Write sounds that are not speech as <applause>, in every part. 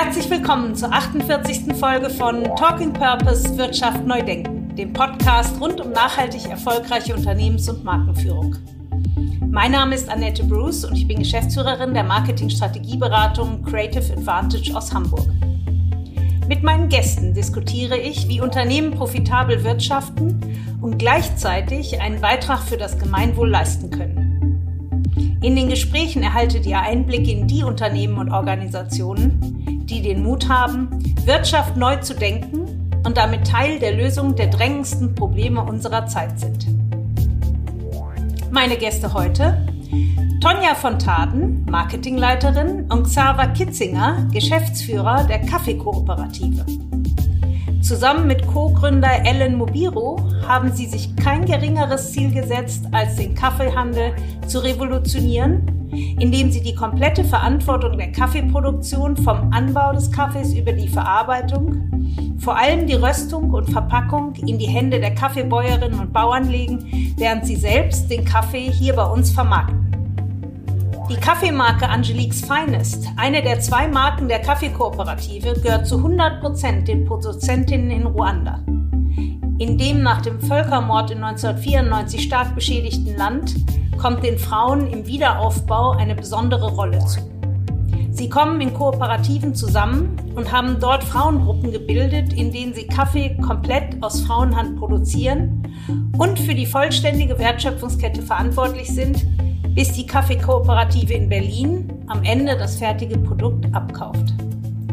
Herzlich willkommen zur 48. Folge von Talking Purpose Wirtschaft neu denken, dem Podcast rund um nachhaltig erfolgreiche Unternehmens- und Markenführung. Mein Name ist Annette Bruce und ich bin Geschäftsführerin der Marketing-Strategieberatung Creative Advantage aus Hamburg. Mit meinen Gästen diskutiere ich, wie Unternehmen profitabel wirtschaften und gleichzeitig einen Beitrag für das Gemeinwohl leisten können. In den Gesprächen erhaltet ihr Einblicke in die Unternehmen und Organisationen, die den Mut haben, Wirtschaft neu zu denken und damit Teil der Lösung der drängendsten Probleme unserer Zeit sind. Meine Gäste heute Tonja von Taden, Marketingleiterin und Xaver Kitzinger, Geschäftsführer der Kaffeekooperative. Zusammen mit Co-Gründer Ellen Mobiro haben sie sich kein geringeres Ziel gesetzt, als den Kaffeehandel zu revolutionieren, indem sie die komplette Verantwortung der Kaffeeproduktion vom Anbau des Kaffees über die Verarbeitung, vor allem die Röstung und Verpackung in die Hände der Kaffeebäuerinnen und Bauern legen, während sie selbst den Kaffee hier bei uns vermarkten. Die Kaffeemarke Angeliques Finest, eine der zwei Marken der Kaffeekooperative, gehört zu 100 Prozent den Produzentinnen in Ruanda. In dem nach dem Völkermord in 1994 stark beschädigten Land kommt den Frauen im Wiederaufbau eine besondere Rolle zu. Sie kommen in Kooperativen zusammen und haben dort Frauengruppen gebildet, in denen sie Kaffee komplett aus Frauenhand produzieren und für die vollständige Wertschöpfungskette verantwortlich sind, bis die Kaffeekooperative in Berlin am Ende das fertige Produkt abkauft.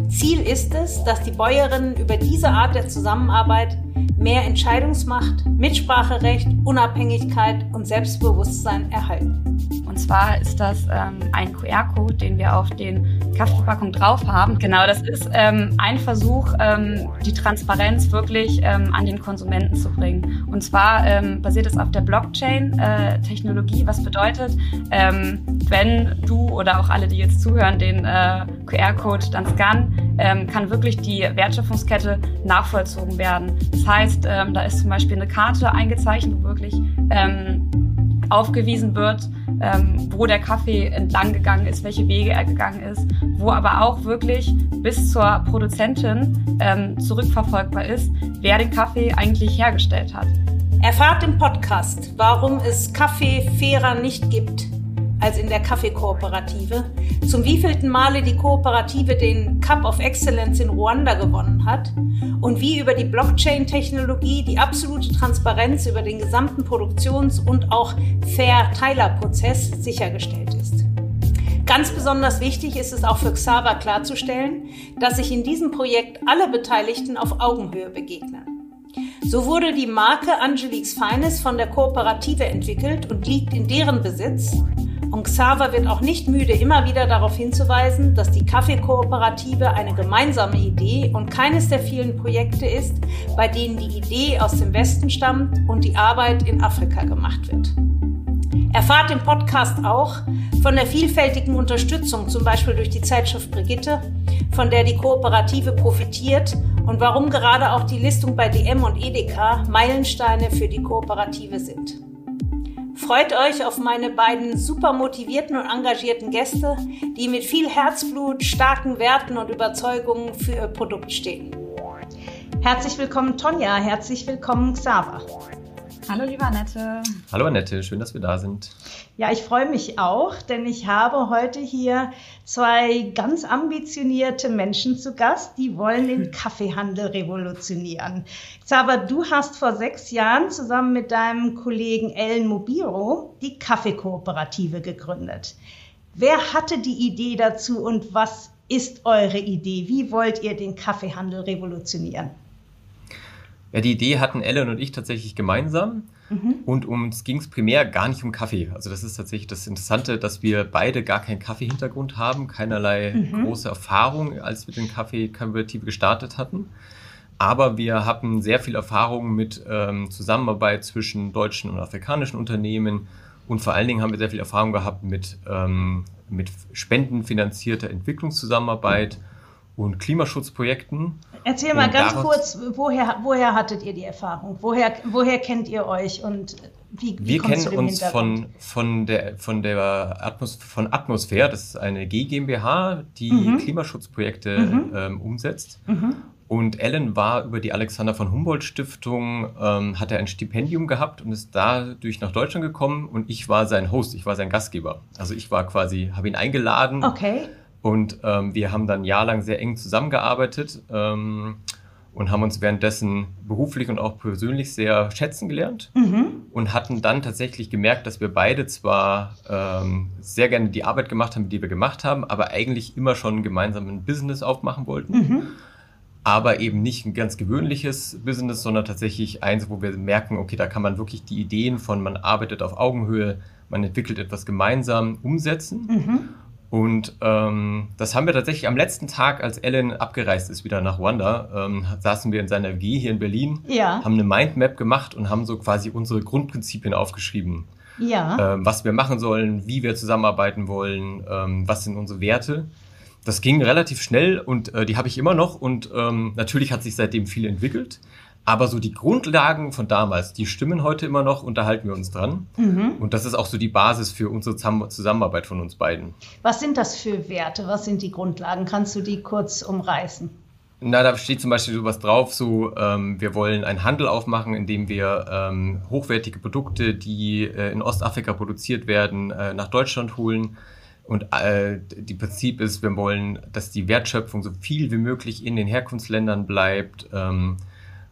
Ziel ist es, dass die Bäuerinnen über diese Art der Zusammenarbeit mehr Entscheidungsmacht, Mitspracherecht, Unabhängigkeit und Selbstbewusstsein erhalten. Und zwar ist das ähm, ein QR-Code, den wir auf den Kaffeepackungen drauf haben. Genau, das ist ähm, ein Versuch, ähm, die Transparenz wirklich ähm, an den Konsumenten zu bringen. Und zwar ähm, basiert es auf der Blockchain-Technologie, äh, was bedeutet, ähm, wenn du oder auch alle, die jetzt zuhören, den äh, QR-Code dann scannen, ähm, kann wirklich die Wertschöpfungskette nachvollzogen werden. Das heißt, da ist zum Beispiel eine Karte eingezeichnet, wo wirklich aufgewiesen wird, ähm, wo der Kaffee entlang gegangen ist, welche Wege er gegangen ist, wo aber auch wirklich bis zur Produzentin ähm, zurückverfolgbar ist, wer den Kaffee eigentlich hergestellt hat. Erfahrt im Podcast, warum es Kaffee fairer nicht gibt als in der Kaffeekooperative, zum wievielten Male die Kooperative den Cup of Excellence in Ruanda gewonnen hat und wie über die Blockchain-Technologie die absolute Transparenz über den gesamten Produktions- und auch Fair-Teiler-Prozess sichergestellt ist. Ganz besonders wichtig ist es auch für Xaver klarzustellen, dass sich in diesem Projekt alle Beteiligten auf Augenhöhe begegnen. So wurde die Marke Angeliques Feines von der Kooperative entwickelt und liegt in deren Besitz und Xaver wird auch nicht müde, immer wieder darauf hinzuweisen, dass die Kaffeekooperative eine gemeinsame Idee und keines der vielen Projekte ist, bei denen die Idee aus dem Westen stammt und die Arbeit in Afrika gemacht wird. Erfahrt im Podcast auch von der vielfältigen Unterstützung, zum Beispiel durch die Zeitschrift Brigitte, von der die Kooperative profitiert und warum gerade auch die Listung bei DM und Edeka Meilensteine für die Kooperative sind. Freut euch auf meine beiden super motivierten und engagierten Gäste, die mit viel Herzblut, starken Werten und Überzeugungen für ihr Produkt stehen. Herzlich willkommen Tonja, herzlich willkommen Xaver. Hallo liebe Annette. Hallo Annette, schön, dass wir da sind. Ja, ich freue mich auch, denn ich habe heute hier zwei ganz ambitionierte Menschen zu Gast, die wollen den <laughs> Kaffeehandel revolutionieren. Xaver, du hast vor sechs Jahren zusammen mit deinem Kollegen Ellen Mobiro die Kaffeekooperative gegründet. Wer hatte die Idee dazu und was ist eure Idee? Wie wollt ihr den Kaffeehandel revolutionieren? Ja, die Idee hatten Ellen und ich tatsächlich gemeinsam. Mhm. Und uns ging es primär gar nicht um Kaffee. Also das ist tatsächlich das Interessante, dass wir beide gar keinen Kaffee-Hintergrund haben, keinerlei mhm. große Erfahrung, als wir den Kaffee-Konvertive gestartet hatten. Aber wir hatten sehr viel Erfahrung mit ähm, Zusammenarbeit zwischen deutschen und afrikanischen Unternehmen. Und vor allen Dingen haben wir sehr viel Erfahrung gehabt mit, ähm, mit spendenfinanzierter Entwicklungszusammenarbeit und Klimaschutzprojekten. Erzähl mal ganz kurz, woher, woher hattet ihr die Erfahrung? Woher, woher kennt ihr euch und Wie, wie wir kennen uns von, von der, von der Atmos von Atmosphäre, das ist eine GmbH, die mhm. Klimaschutzprojekte mhm. ähm, umsetzt. Mhm. Und Ellen war über die Alexander von Humboldt Stiftung, ähm, hat er ein Stipendium gehabt und ist dadurch nach Deutschland gekommen und ich war sein Host, ich war sein Gastgeber. Also ich war quasi, habe ihn eingeladen. Okay. Und ähm, wir haben dann jahrelang sehr eng zusammengearbeitet ähm, und haben uns währenddessen beruflich und auch persönlich sehr schätzen gelernt mhm. und hatten dann tatsächlich gemerkt, dass wir beide zwar ähm, sehr gerne die Arbeit gemacht haben, die wir gemacht haben, aber eigentlich immer schon gemeinsam ein Business aufmachen wollten. Mhm aber eben nicht ein ganz gewöhnliches Business, sondern tatsächlich eins, wo wir merken, okay, da kann man wirklich die Ideen von man arbeitet auf Augenhöhe, man entwickelt etwas gemeinsam umsetzen. Mhm. Und ähm, das haben wir tatsächlich am letzten Tag, als Ellen abgereist ist, wieder nach Rwanda, ähm, saßen wir in seiner WG hier in Berlin, ja. haben eine Mindmap gemacht und haben so quasi unsere Grundprinzipien aufgeschrieben. Ja. Ähm, was wir machen sollen, wie wir zusammenarbeiten wollen, ähm, was sind unsere Werte das ging relativ schnell und äh, die habe ich immer noch und ähm, natürlich hat sich seitdem viel entwickelt. Aber so die Grundlagen von damals, die stimmen heute immer noch und da halten wir uns dran. Mhm. Und das ist auch so die Basis für unsere Zusammenarbeit von uns beiden. Was sind das für Werte? Was sind die Grundlagen? Kannst du die kurz umreißen? Na, da steht zum Beispiel sowas drauf, so ähm, wir wollen einen Handel aufmachen, indem wir ähm, hochwertige Produkte, die äh, in Ostafrika produziert werden, äh, nach Deutschland holen. Und äh, die Prinzip ist, wir wollen, dass die Wertschöpfung so viel wie möglich in den Herkunftsländern bleibt. Ähm,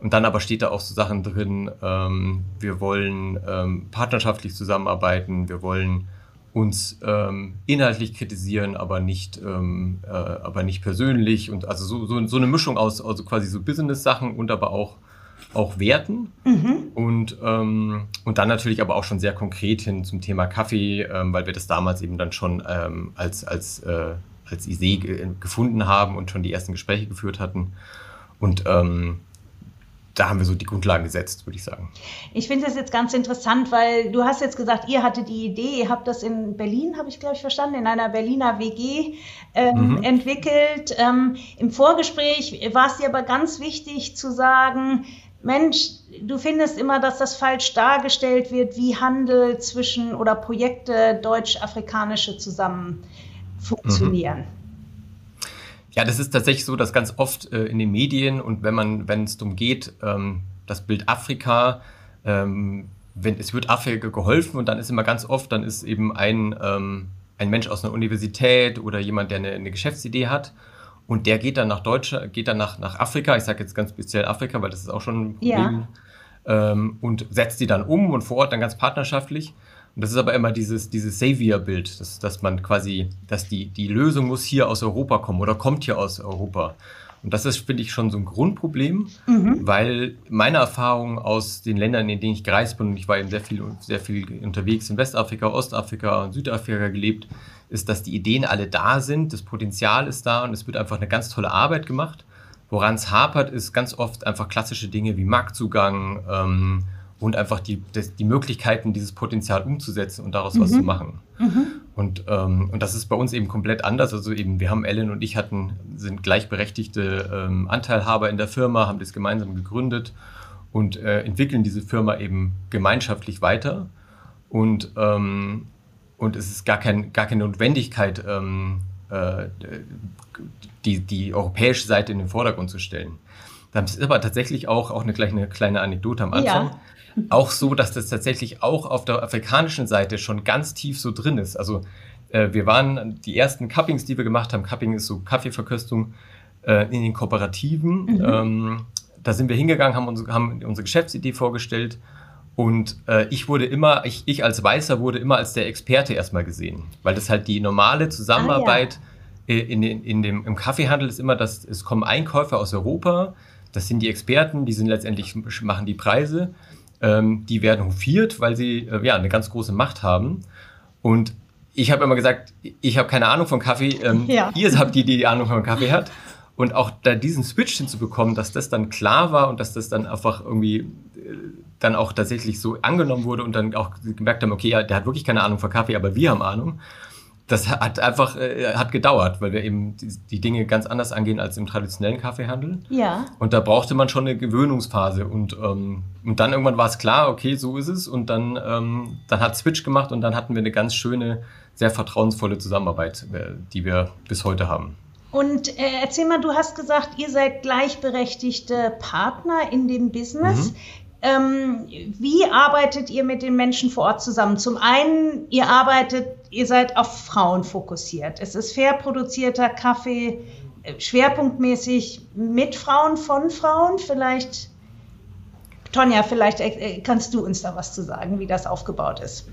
und dann aber steht da auch so Sachen drin, ähm, wir wollen ähm, partnerschaftlich zusammenarbeiten, wir wollen uns ähm, inhaltlich kritisieren, aber nicht, ähm, äh, aber nicht persönlich. Und also so, so, so eine Mischung aus also quasi so Business-Sachen und aber auch auch werten mhm. und, ähm, und dann natürlich aber auch schon sehr konkret hin zum Thema Kaffee, ähm, weil wir das damals eben dann schon ähm, als, als, äh, als Idee gefunden haben und schon die ersten Gespräche geführt hatten. Und ähm, da haben wir so die Grundlagen gesetzt, würde ich sagen. Ich finde das jetzt ganz interessant, weil du hast jetzt gesagt, ihr hattet die Idee, ihr habt das in Berlin, habe ich glaube ich verstanden, in einer Berliner WG ähm, mhm. entwickelt. Ähm, Im Vorgespräch war es dir aber ganz wichtig zu sagen, Mensch, du findest immer, dass das falsch dargestellt wird, wie Handel zwischen oder Projekte deutsch-afrikanische zusammen funktionieren. Mhm. Ja, das ist tatsächlich so, dass ganz oft äh, in den Medien und wenn man, wenn es darum geht, ähm, das Bild Afrika, ähm, wenn es wird Afrika geholfen und dann ist immer ganz oft, dann ist eben ein, ähm, ein Mensch aus einer Universität oder jemand, der eine, eine Geschäftsidee hat und der geht dann nach Deutschland, geht dann nach, nach Afrika, ich sage jetzt ganz speziell Afrika, weil das ist auch schon ein Problem, ja. ähm, und setzt die dann um und vor Ort dann ganz partnerschaftlich. Und das ist aber immer dieses, dieses Savior-Bild, dass, dass man quasi, dass die, die Lösung muss hier aus Europa kommen oder kommt hier aus Europa. Und das ist, finde ich, schon so ein Grundproblem, mhm. weil meine Erfahrung aus den Ländern, in denen ich gereist bin, und ich war eben sehr viel, sehr viel unterwegs in Westafrika, Ostafrika und Südafrika gelebt, ist, dass die Ideen alle da sind, das Potenzial ist da und es wird einfach eine ganz tolle Arbeit gemacht. Woran es hapert, ist ganz oft einfach klassische Dinge wie Marktzugang ähm, und einfach die, das, die Möglichkeiten, dieses Potenzial umzusetzen und daraus mhm. was zu machen. Mhm. Und, ähm, und das ist bei uns eben komplett anders. Also eben, wir haben Ellen und ich hatten, sind gleichberechtigte ähm, Anteilhaber in der Firma, haben das gemeinsam gegründet und äh, entwickeln diese Firma eben gemeinschaftlich weiter. Und, ähm, und es ist gar, kein, gar keine Notwendigkeit, ähm, äh, die, die europäische Seite in den Vordergrund zu stellen. Das ist aber tatsächlich auch, auch eine kleine, kleine Anekdote am Anfang. Ja. Auch so, dass das tatsächlich auch auf der afrikanischen Seite schon ganz tief so drin ist. Also äh, wir waren die ersten Cuppings, die wir gemacht haben. Cupping ist so Kaffeeverköstung äh, in den Kooperativen. Mhm. Ähm, da sind wir hingegangen, haben, uns, haben unsere Geschäftsidee vorgestellt und äh, ich wurde immer, ich, ich als Weißer wurde immer als der Experte erstmal gesehen, weil das halt die normale Zusammenarbeit ah, ja. in, in, in dem, im Kaffeehandel ist immer, dass es kommen Einkäufer aus Europa, das sind die Experten, die sind letztendlich, machen die Preise, ähm, die werden hofiert, weil sie äh, ja eine ganz große Macht haben. Und ich habe immer gesagt, ich habe keine Ahnung von Kaffee, ähm, ja. ihr habt die, die die Ahnung von Kaffee hat. Und auch da diesen Switch hinzubekommen, dass das dann klar war und dass das dann einfach irgendwie äh, dann auch tatsächlich so angenommen wurde und dann auch gemerkt haben, okay, ja, der hat wirklich keine Ahnung von Kaffee, aber wir haben Ahnung. Das hat einfach äh, hat gedauert, weil wir eben die, die, Dinge ganz anders angehen als im traditionellen Kaffeehandel. Ja. Und da brauchte man schon eine Gewöhnungsphase und ähm, und dann irgendwann war es klar, okay, so ist es und dann ähm, dann hat Switch gemacht und dann hatten wir eine ganz schöne, sehr vertrauensvolle Zusammenarbeit, äh, die wir bis heute haben. Und äh, erzähl mal, du hast gesagt, ihr seid gleichberechtigte Partner in dem Business. Mhm. Ähm, wie arbeitet ihr mit den Menschen vor Ort zusammen? Zum einen, ihr arbeitet, ihr seid auf Frauen fokussiert. Es ist fair produzierter Kaffee, äh, schwerpunktmäßig mit Frauen, von Frauen. Vielleicht, Tonja, vielleicht äh, kannst du uns da was zu sagen, wie das aufgebaut ist.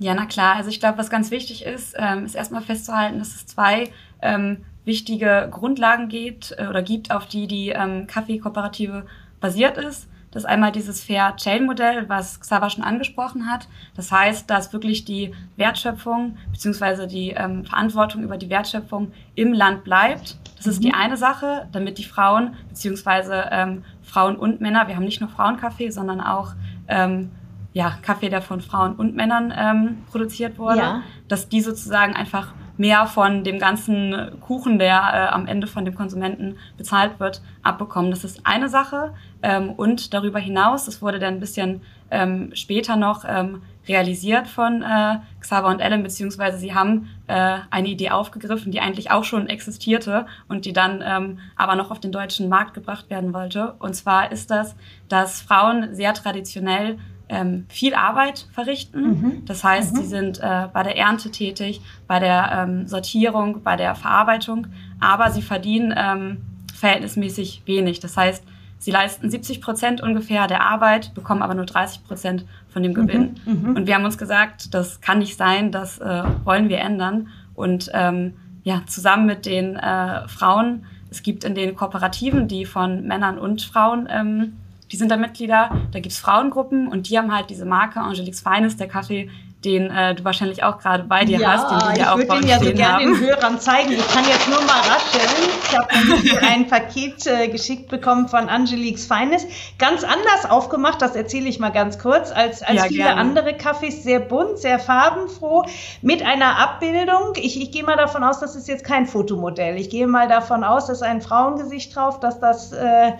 Ja, na klar. Also ich glaube, was ganz wichtig ist, ähm, ist erstmal festzuhalten, dass es zwei ähm, wichtige Grundlagen gibt äh, oder gibt, auf die die ähm, Kaffeekooperative basiert ist. Das ist einmal dieses Fair Chain Modell, was Xaver schon angesprochen hat. Das heißt, dass wirklich die Wertschöpfung bzw. die ähm, Verantwortung über die Wertschöpfung im Land bleibt. Das ist mhm. die eine Sache, damit die Frauen bzw. Ähm, Frauen und Männer, wir haben nicht nur Frauenkaffee, sondern auch ähm, ja, Kaffee, der von Frauen und Männern ähm, produziert wurde, ja. dass die sozusagen einfach mehr von dem ganzen Kuchen, der äh, am Ende von dem Konsumenten bezahlt wird, abbekommen. Das ist eine Sache. Ähm, und darüber hinaus, das wurde dann ein bisschen ähm, später noch ähm, realisiert von äh, Xaver und Ellen, beziehungsweise sie haben äh, eine Idee aufgegriffen, die eigentlich auch schon existierte und die dann ähm, aber noch auf den deutschen Markt gebracht werden wollte. Und zwar ist das, dass Frauen sehr traditionell ähm, viel Arbeit verrichten. Mhm. Das heißt, mhm. sie sind äh, bei der Ernte tätig, bei der ähm, Sortierung, bei der Verarbeitung, aber sie verdienen ähm, verhältnismäßig wenig. Das heißt, sie leisten 70 Prozent ungefähr der Arbeit, bekommen aber nur 30 Prozent von dem Gewinn. Mhm. mhm. Und wir haben uns gesagt, das kann nicht sein, das äh, wollen wir ändern. Und ähm, ja, zusammen mit den äh, Frauen, es gibt in den Kooperativen, die von Männern und Frauen ähm, die sind da Mitglieder. Da gibt's Frauengruppen und die haben halt diese Marke Angeliques Feines, der Kaffee, den äh, du wahrscheinlich auch gerade bei dir ja, hast, den wir ja auch Ich würde den ja so gerne den Hörern zeigen. Ich kann jetzt nur mal rascheln. Ich habe <laughs> ein Paket äh, geschickt bekommen von Angeliques Feines. Ganz anders aufgemacht, das erzähle ich mal ganz kurz, als, als ja, viele gerne. andere Kaffees. Sehr bunt, sehr farbenfroh, mit einer Abbildung. Ich, ich gehe mal davon aus, das ist jetzt kein Fotomodell. Ich gehe mal davon aus, dass ein Frauengesicht drauf, dass das... Äh,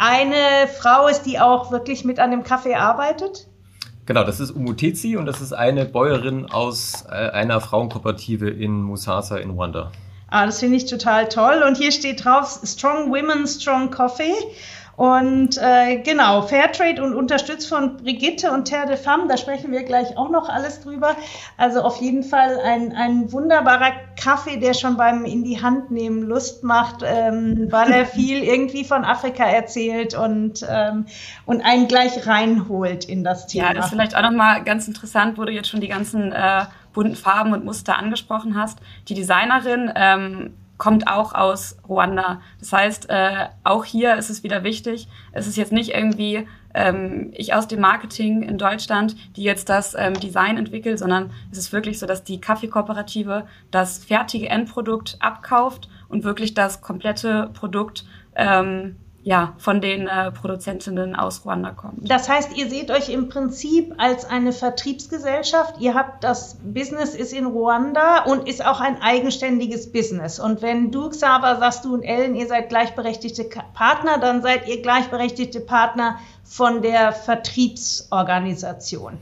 eine Frau ist, die auch wirklich mit an dem Kaffee arbeitet? Genau, das ist Umutezi und das ist eine Bäuerin aus äh, einer Frauenkooperative in Musasa in Ruanda. Ah, das finde ich total toll. Und hier steht drauf Strong Women, Strong Coffee. Und äh, genau, Fairtrade und unterstützt von Brigitte und Terre de Femme, da sprechen wir gleich auch noch alles drüber. Also auf jeden Fall ein, ein wunderbarer Kaffee, der schon beim in die Hand nehmen Lust macht, ähm, weil er <laughs> viel irgendwie von Afrika erzählt und, ähm, und einen gleich reinholt in das Thema. Ja, das ist vielleicht auch nochmal ganz interessant, wo du jetzt schon die ganzen äh, bunten Farben und Muster angesprochen hast. Die Designerin ähm, kommt auch aus Ruanda. Das heißt, äh, auch hier ist es wieder wichtig. Es ist jetzt nicht irgendwie ähm, ich aus dem Marketing in Deutschland, die jetzt das ähm, Design entwickelt, sondern es ist wirklich so, dass die Kaffeekooperative das fertige Endprodukt abkauft und wirklich das komplette Produkt ähm, ja, von den äh, Produzentinnen aus Ruanda kommt. Das heißt, ihr seht euch im Prinzip als eine Vertriebsgesellschaft. Ihr habt das Business ist in Ruanda und ist auch ein eigenständiges Business. Und wenn du, Xaver, sagst du und Ellen, ihr seid gleichberechtigte Partner, dann seid ihr gleichberechtigte Partner von der Vertriebsorganisation.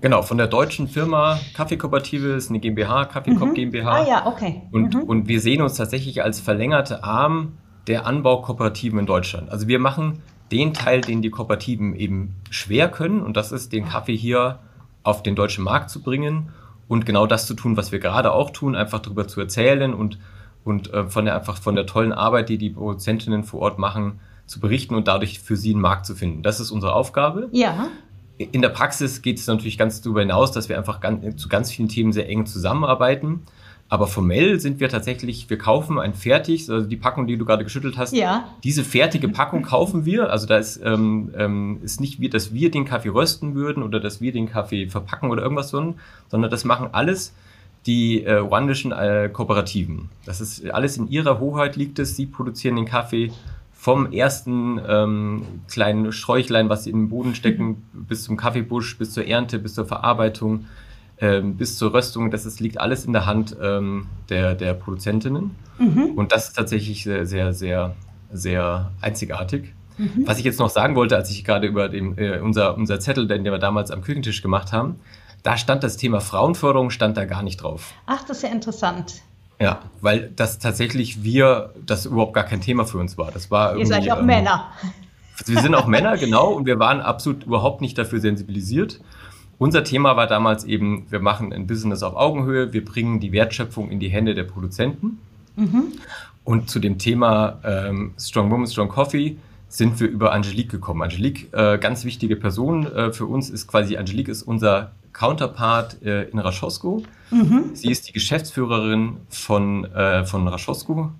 Genau, von der deutschen Firma Kaffeekooperative ist eine GmbH, Kaffeekop mhm. GmbH. Ah ja, okay. Und, mhm. und wir sehen uns tatsächlich als verlängerte Arm der Anbaukooperativen in Deutschland. Also wir machen den Teil, den die Kooperativen eben schwer können, und das ist, den Kaffee hier auf den deutschen Markt zu bringen und genau das zu tun, was wir gerade auch tun, einfach darüber zu erzählen und, und äh, von der, einfach von der tollen Arbeit, die die Produzentinnen vor Ort machen, zu berichten und dadurch für sie einen Markt zu finden. Das ist unsere Aufgabe. Ja. In der Praxis geht es natürlich ganz darüber hinaus, dass wir einfach ganz, zu ganz vielen Themen sehr eng zusammenarbeiten. Aber formell sind wir tatsächlich, wir kaufen ein fertig, also die Packung, die du gerade geschüttelt hast, ja. diese fertige Packung <laughs> kaufen wir. Also da ist, ähm, ähm, ist nicht wie, dass wir den Kaffee rösten würden oder dass wir den Kaffee verpacken oder irgendwas, so, sondern das machen alles die äh, ruandischen äh, Kooperativen. Das ist alles in ihrer Hoheit liegt es. Sie produzieren den Kaffee vom ersten ähm, kleinen Sträuchlein, was sie in den Boden stecken, <laughs> bis zum Kaffeebusch, bis zur Ernte, bis zur Verarbeitung ähm, bis zur Röstung, das ist, liegt alles in der Hand ähm, der, der Produzentinnen. Mhm. Und das ist tatsächlich sehr, sehr, sehr, sehr einzigartig. Mhm. Was ich jetzt noch sagen wollte, als ich gerade über den, äh, unser, unser Zettel, den wir damals am Küchentisch gemacht haben, da stand das Thema Frauenförderung, stand da gar nicht drauf. Ach, das ist ja interessant. Ja, weil das tatsächlich wir, das überhaupt gar kein Thema für uns war. Das war Ihr seid auch ähm, Männer. Wir sind auch Männer, <laughs> genau, und wir waren absolut überhaupt nicht dafür sensibilisiert. Unser Thema war damals eben, wir machen ein Business auf Augenhöhe, wir bringen die Wertschöpfung in die Hände der Produzenten. Mhm. Und zu dem Thema ähm, Strong Woman, Strong Coffee sind wir über Angelique gekommen. Angelique, äh, ganz wichtige Person äh, für uns, ist quasi, Angelique ist unser Counterpart äh, in Raschosko. Mhm. Sie ist die Geschäftsführerin von, äh, von Raschosko.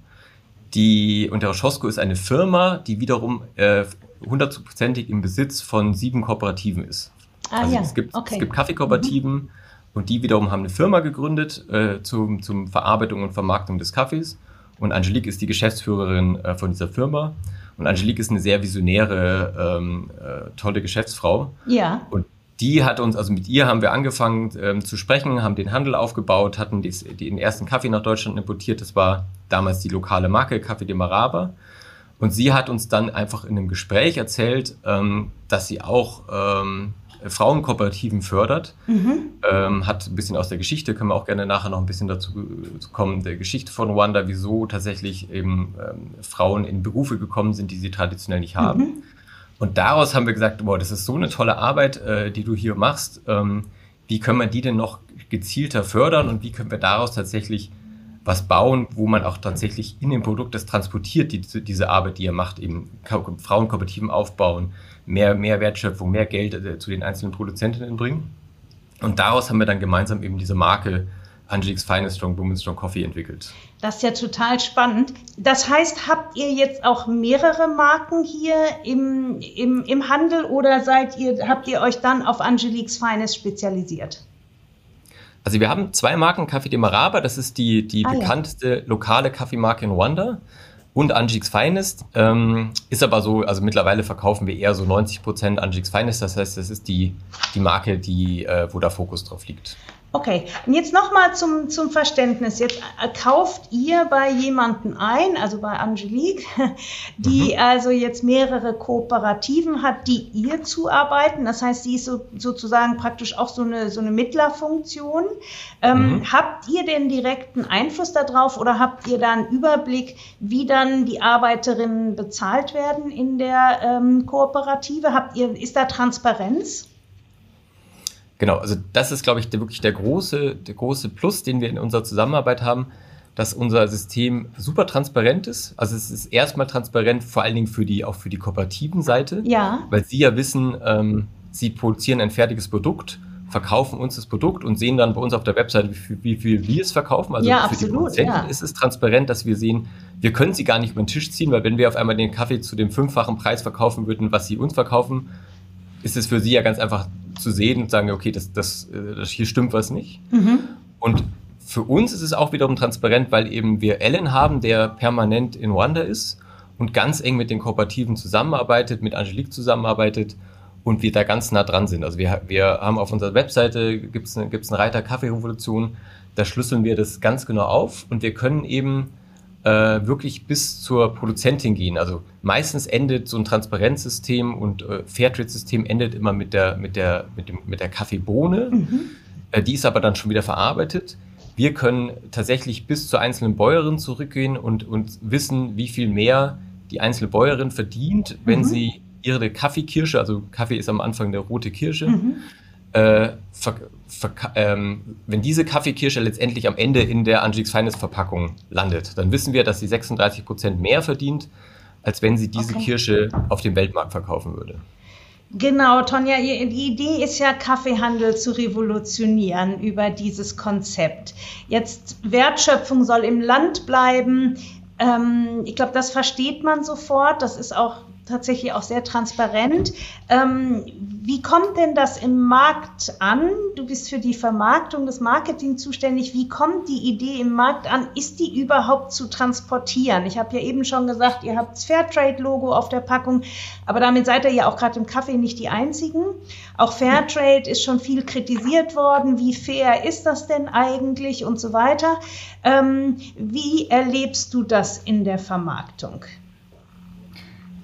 Die, und der Raschosko ist eine Firma, die wiederum äh, hundertprozentig im Besitz von sieben Kooperativen ist. Ah, also ja. es, gibt, okay. es gibt Kaffeekooperativen mhm. und die wiederum haben eine Firma gegründet äh, zum, zum Verarbeitung und Vermarktung des Kaffees. Und Angelique ist die Geschäftsführerin äh, von dieser Firma. Und Angelique ist eine sehr visionäre, ähm, äh, tolle Geschäftsfrau. Ja. Und die hat uns, also mit ihr haben wir angefangen ähm, zu sprechen, haben den Handel aufgebaut, hatten dies, den ersten Kaffee nach Deutschland importiert. Das war damals die lokale Marke Kaffee de Maraba. Und sie hat uns dann einfach in einem Gespräch erzählt, ähm, dass sie auch ähm, Frauenkooperativen fördert. Mhm. Ähm, hat ein bisschen aus der Geschichte, können wir auch gerne nachher noch ein bisschen dazu kommen, der Geschichte von Ruanda, wieso tatsächlich eben ähm, Frauen in Berufe gekommen sind, die sie traditionell nicht haben. Mhm. Und daraus haben wir gesagt, boah, das ist so eine tolle Arbeit, äh, die du hier machst. Ähm, wie können wir die denn noch gezielter fördern und wie können wir daraus tatsächlich was bauen, wo man auch tatsächlich in dem Produkt das transportiert, die, diese Arbeit, die ihr macht, eben Frauenkooperativen aufbauen, mehr, mehr Wertschöpfung, mehr Geld äh, zu den einzelnen Produzentinnen bringen. Und daraus haben wir dann gemeinsam eben diese Marke Angelique's Finest Strong Woman Strong Coffee entwickelt. Das ist ja total spannend. Das heißt, habt ihr jetzt auch mehrere Marken hier im, im, im Handel oder seid ihr, habt ihr euch dann auf Angelique's Finest spezialisiert? Also wir haben zwei Marken, Café de Maraba, das ist die, die ah, bekannteste ja. lokale Kaffeemarke in Ruanda und Angix Finest. Ähm, ist aber so, also mittlerweile verkaufen wir eher so 90 Prozent Angix Finest. Das heißt, das ist die, die Marke, die, äh, wo der Fokus drauf liegt. Okay, und jetzt nochmal zum, zum Verständnis. Jetzt äh, kauft ihr bei jemanden ein, also bei Angelique, <laughs> die mhm. also jetzt mehrere Kooperativen hat, die ihr zuarbeiten. Das heißt, sie ist so, sozusagen praktisch auch so eine, so eine Mittlerfunktion. Ähm, mhm. Habt ihr den direkten Einfluss darauf oder habt ihr da einen Überblick, wie dann die Arbeiterinnen bezahlt werden in der ähm, Kooperative? Habt ihr, ist da Transparenz? Genau, also das ist, glaube ich, der, wirklich der große, der große Plus, den wir in unserer Zusammenarbeit haben, dass unser System super transparent ist. Also es ist erstmal transparent, vor allen Dingen für die, auch für die kooperativen Seite, ja. weil sie ja wissen, ähm, sie produzieren ein fertiges Produkt, verkaufen uns das Produkt und sehen dann bei uns auf der Webseite, wie viel, wie viel wir es verkaufen. Also ja, für absolut, die Produzenten ja. ist es transparent, dass wir sehen, wir können sie gar nicht über den Tisch ziehen, weil wenn wir auf einmal den Kaffee zu dem fünffachen Preis verkaufen würden, was sie uns verkaufen, ist es für sie ja ganz einfach zu sehen und sagen, okay, das, das, äh, das hier stimmt was nicht. Mhm. Und für uns ist es auch wiederum transparent, weil eben wir Ellen haben, der permanent in Rwanda ist und ganz eng mit den Kooperativen zusammenarbeitet, mit Angelique zusammenarbeitet und wir da ganz nah dran sind. Also wir, wir haben auf unserer Webseite, gibt es eine, gibt's einen Reiter Kaffeerevolution, da schlüsseln wir das ganz genau auf und wir können eben äh, wirklich bis zur Produzentin gehen. Also meistens endet so ein Transparenzsystem und äh, Fairtrade-System endet immer mit der, mit der, mit dem, mit der Kaffeebohne. Mhm. Äh, die ist aber dann schon wieder verarbeitet. Wir können tatsächlich bis zur einzelnen Bäuerin zurückgehen und, und wissen, wie viel mehr die einzelne Bäuerin verdient, wenn mhm. sie ihre Kaffeekirsche, also Kaffee ist am Anfang der rote Kirsche, mhm äh, ähm, wenn diese Kaffeekirsche letztendlich am Ende in der Angix Finest Verpackung landet, dann wissen wir, dass sie 36 Prozent mehr verdient, als wenn sie diese okay. Kirsche auf dem Weltmarkt verkaufen würde. Genau, Tonja, die Idee ist ja, Kaffeehandel zu revolutionieren über dieses Konzept. Jetzt Wertschöpfung soll im Land bleiben. Ähm, ich glaube, das versteht man sofort. Das ist auch tatsächlich auch sehr transparent. Ähm, wie kommt denn das im Markt an? Du bist für die Vermarktung, das Marketing zuständig. Wie kommt die Idee im Markt an? Ist die überhaupt zu transportieren? Ich habe ja eben schon gesagt, ihr habt das Fairtrade-Logo auf der Packung, aber damit seid ihr ja auch gerade im Kaffee nicht die Einzigen. Auch Fairtrade ist schon viel kritisiert worden. Wie fair ist das denn eigentlich und so weiter? Ähm, wie erlebst du das in der Vermarktung?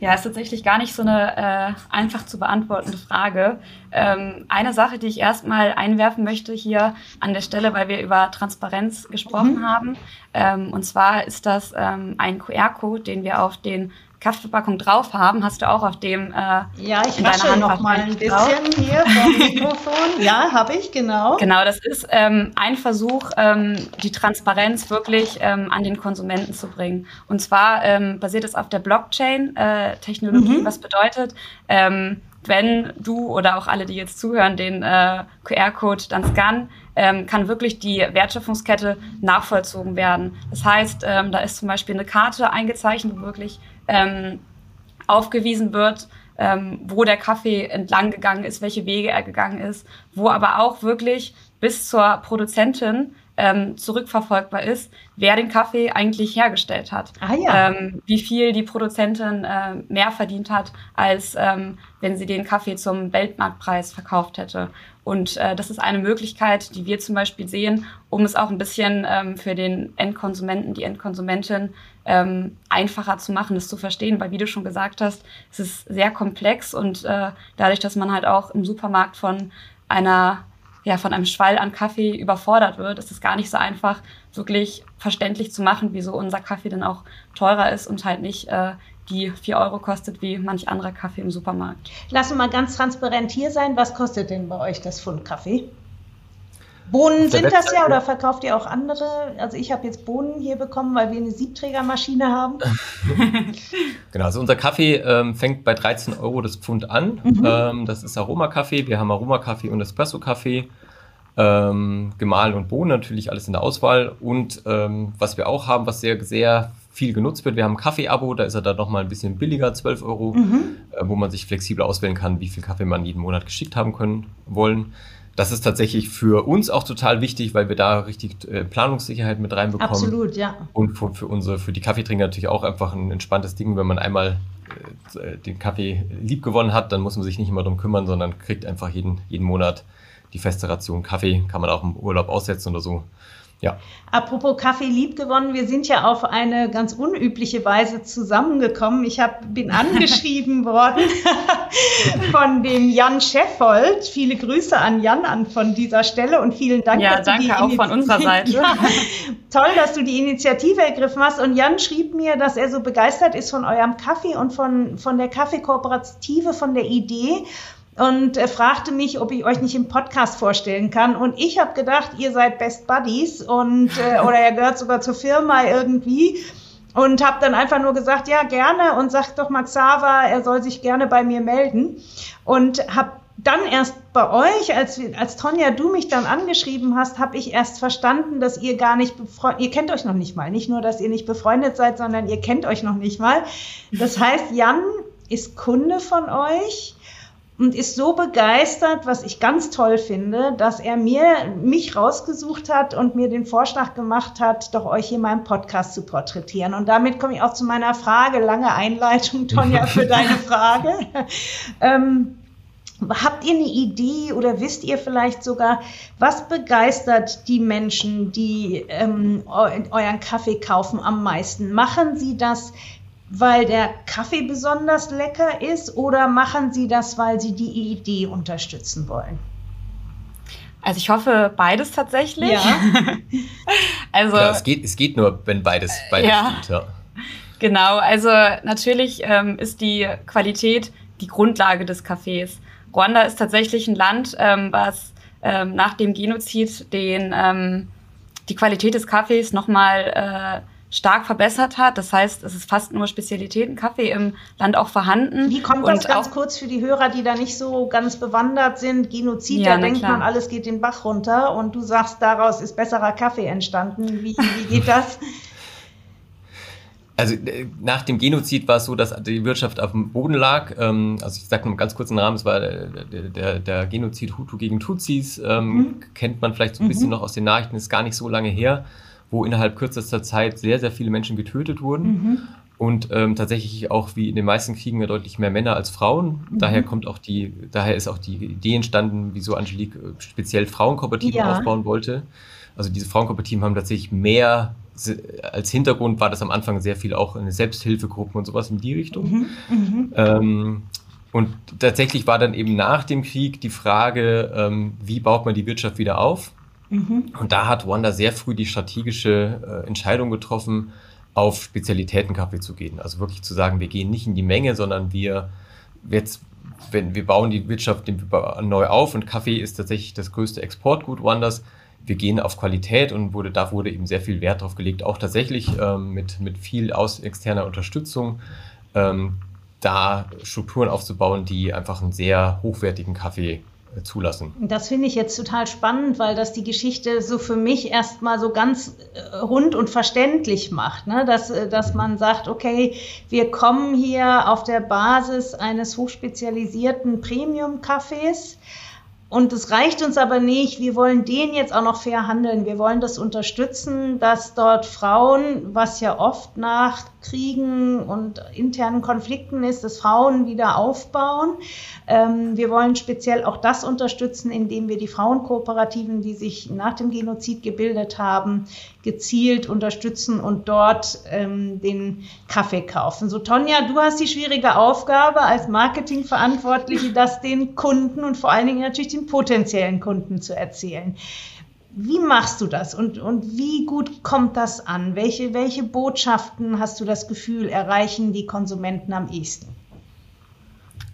Ja, ist tatsächlich gar nicht so eine äh, einfach zu beantwortende Frage. Ähm, eine Sache, die ich erstmal einwerfen möchte hier an der Stelle, weil wir über Transparenz gesprochen mhm. haben. Ähm, und zwar ist das ähm, ein QR-Code, den wir auf den Kaffeeverpackung drauf haben, hast du auch auf dem äh, Ja, ich rasche noch mal ein bisschen drauf. hier vom <laughs> Mikrofon. ja, habe ich, genau. Genau, das ist ähm, ein Versuch, ähm, die Transparenz wirklich ähm, an den Konsumenten zu bringen. Und zwar ähm, basiert es auf der Blockchain-Technologie, äh, mhm. was bedeutet, ähm, wenn du oder auch alle, die jetzt zuhören, den äh, QR-Code dann scannen, ähm, kann wirklich die Wertschöpfungskette nachvollzogen werden. Das heißt, ähm, da ist zum Beispiel eine Karte eingezeichnet, wo wirklich ähm, aufgewiesen wird, ähm, wo der Kaffee entlang gegangen ist, welche Wege er gegangen ist, wo aber auch wirklich bis zur Produzentin ähm, zurückverfolgbar ist, wer den Kaffee eigentlich hergestellt hat. Ah, ja. ähm, wie viel die Produzentin äh, mehr verdient hat, als ähm, wenn sie den Kaffee zum Weltmarktpreis verkauft hätte. Und äh, das ist eine Möglichkeit, die wir zum Beispiel sehen, um es auch ein bisschen ähm, für den Endkonsumenten, die Endkonsumentin ähm, einfacher zu machen, das zu verstehen, weil wie du schon gesagt hast, es ist sehr komplex und äh, dadurch, dass man halt auch im Supermarkt von einer ja, von einem Schwall an Kaffee überfordert wird, ist es gar nicht so einfach, wirklich verständlich zu machen, wieso unser Kaffee dann auch teurer ist und halt nicht äh, die 4 Euro kostet wie manch anderer Kaffee im Supermarkt. Lass uns mal ganz transparent hier sein. Was kostet denn bei euch das Pfund Kaffee? Bohnen sind das ja oder verkauft ihr auch andere? Also ich habe jetzt Bohnen hier bekommen, weil wir eine Siebträgermaschine haben. <laughs> genau, also unser Kaffee ähm, fängt bei 13 Euro das Pfund an. Mhm. Ähm, das ist Aromakaffee. Wir haben Aromakaffee und Espresso-Kaffee. Ähm, gemahlen und Bohnen natürlich alles in der Auswahl. Und ähm, was wir auch haben, was sehr, sehr viel genutzt wird, wir haben ein Kaffee-Abo, da ist er dann nochmal ein bisschen billiger, 12 Euro, mhm. äh, wo man sich flexibel auswählen kann, wie viel Kaffee man jeden Monat geschickt haben können wollen das ist tatsächlich für uns auch total wichtig, weil wir da richtig äh, Planungssicherheit mit reinbekommen. Absolut, ja. Und für, für, unsere, für die Kaffeetrinker natürlich auch einfach ein entspanntes Ding, wenn man einmal äh, den Kaffee lieb gewonnen hat, dann muss man sich nicht immer darum kümmern, sondern kriegt einfach jeden, jeden Monat die feste Ration Kaffee, kann man auch im Urlaub aussetzen oder so. Ja. Apropos Kaffee lieb gewonnen, wir sind ja auf eine ganz unübliche Weise zusammengekommen. Ich hab, bin <laughs> angeschrieben worden von dem Jan Scheffold. Viele Grüße an Jan an von dieser Stelle und vielen Dank. Ja, danke auch von unserer Seite. <laughs> ja, toll, dass du die Initiative ergriffen hast. Und Jan schrieb mir, dass er so begeistert ist von eurem Kaffee und von, von der Kaffeekooperative, von der Idee und er fragte mich, ob ich euch nicht im Podcast vorstellen kann. Und ich habe gedacht, ihr seid Best Buddies und äh, <laughs> oder er gehört sogar zur Firma irgendwie. Und habe dann einfach nur gesagt, ja, gerne. Und sagt doch Max Sava, er soll sich gerne bei mir melden. Und habe dann erst bei euch, als, als Tonja, du mich dann angeschrieben hast, habe ich erst verstanden, dass ihr gar nicht befreundet, ihr kennt euch noch nicht mal. Nicht nur, dass ihr nicht befreundet seid, sondern ihr kennt euch noch nicht mal. Das heißt, Jan ist Kunde von euch und ist so begeistert, was ich ganz toll finde, dass er mir mich rausgesucht hat und mir den Vorschlag gemacht hat, doch euch hier im Podcast zu porträtieren. Und damit komme ich auch zu meiner Frage. Lange Einleitung, Tonja, für <laughs> deine Frage. ähm, Habt ihr eine Idee oder wisst ihr vielleicht sogar, was begeistert die Menschen, die ähm, euren Kaffee kaufen am meisten? Machen sie das weil der Kaffee besonders lecker ist oder machen Sie das, weil Sie die Idee unterstützen wollen? Also ich hoffe beides tatsächlich. Ja. <laughs> also ja, es geht, es geht nur, wenn beides beides ja. stimmt. Ja. Genau. Also natürlich ähm, ist die Qualität die Grundlage des Kaffees. Ruanda ist tatsächlich ein Land, ähm, was ähm, nach dem Genozid den ähm, die Qualität des Kaffees nochmal äh, stark verbessert hat. Das heißt, es ist fast nur Spezialitätenkaffee im Land auch vorhanden. Wie kommt das ganz kurz für die Hörer, die da nicht so ganz bewandert sind? Genozid, ja, da denkt klar. man, alles geht den Bach runter und du sagst, daraus ist besserer Kaffee entstanden. Wie, wie geht das? <laughs> also äh, nach dem Genozid war es so, dass die Wirtschaft auf dem Boden lag. Ähm, also ich sage nur ganz kurz einen Rahmen, es war der, der, der Genozid Hutu gegen Tutsis, ähm, mhm. kennt man vielleicht so ein bisschen mhm. noch aus den Nachrichten, ist gar nicht so lange her, wo innerhalb kürzester Zeit sehr, sehr viele Menschen getötet wurden. Mhm. Und ähm, tatsächlich auch wie in den meisten Kriegen ja deutlich mehr Männer als Frauen. Mhm. Daher kommt auch die, daher ist auch die Idee entstanden, wieso Angelique äh, speziell Frauenkooperativen ja. aufbauen wollte. Also diese Frauenkooperativen haben tatsächlich mehr als Hintergrund war das am Anfang sehr viel auch eine Selbsthilfegruppen und sowas in die Richtung. Mhm, mhm, ähm, und tatsächlich war dann eben nach dem Krieg die Frage, ähm, wie baut man die Wirtschaft wieder auf? Mhm. Und da hat Wanda sehr früh die strategische äh, Entscheidung getroffen, auf Spezialitätenkaffee zu gehen. Also wirklich zu sagen, wir gehen nicht in die Menge, sondern wir jetzt, wenn wir bauen die Wirtschaft neu auf und Kaffee ist tatsächlich das größte Exportgut Wandas wir gehen auf Qualität und wurde, da wurde eben sehr viel Wert drauf gelegt, auch tatsächlich ähm, mit, mit viel aus externer Unterstützung, ähm, da Strukturen aufzubauen, die einfach einen sehr hochwertigen Kaffee zulassen. Das finde ich jetzt total spannend, weil das die Geschichte so für mich erstmal so ganz äh, rund und verständlich macht. Ne? Dass, äh, dass man sagt, okay, wir kommen hier auf der Basis eines hochspezialisierten Premium-Kaffees und es reicht uns aber nicht. Wir wollen den jetzt auch noch fair handeln. Wir wollen das unterstützen, dass dort Frauen, was ja oft nach Kriegen und internen Konflikten ist, dass Frauen wieder aufbauen. Ähm, wir wollen speziell auch das unterstützen, indem wir die Frauenkooperativen, die sich nach dem Genozid gebildet haben, gezielt unterstützen und dort ähm, den Kaffee kaufen. So, Tonja, du hast die schwierige Aufgabe als Marketingverantwortliche, <laughs> das den Kunden und vor allen Dingen natürlich den potenziellen Kunden zu erzählen. Wie machst du das und, und wie gut kommt das an? Welche, welche Botschaften hast du das Gefühl, erreichen die Konsumenten am ehesten?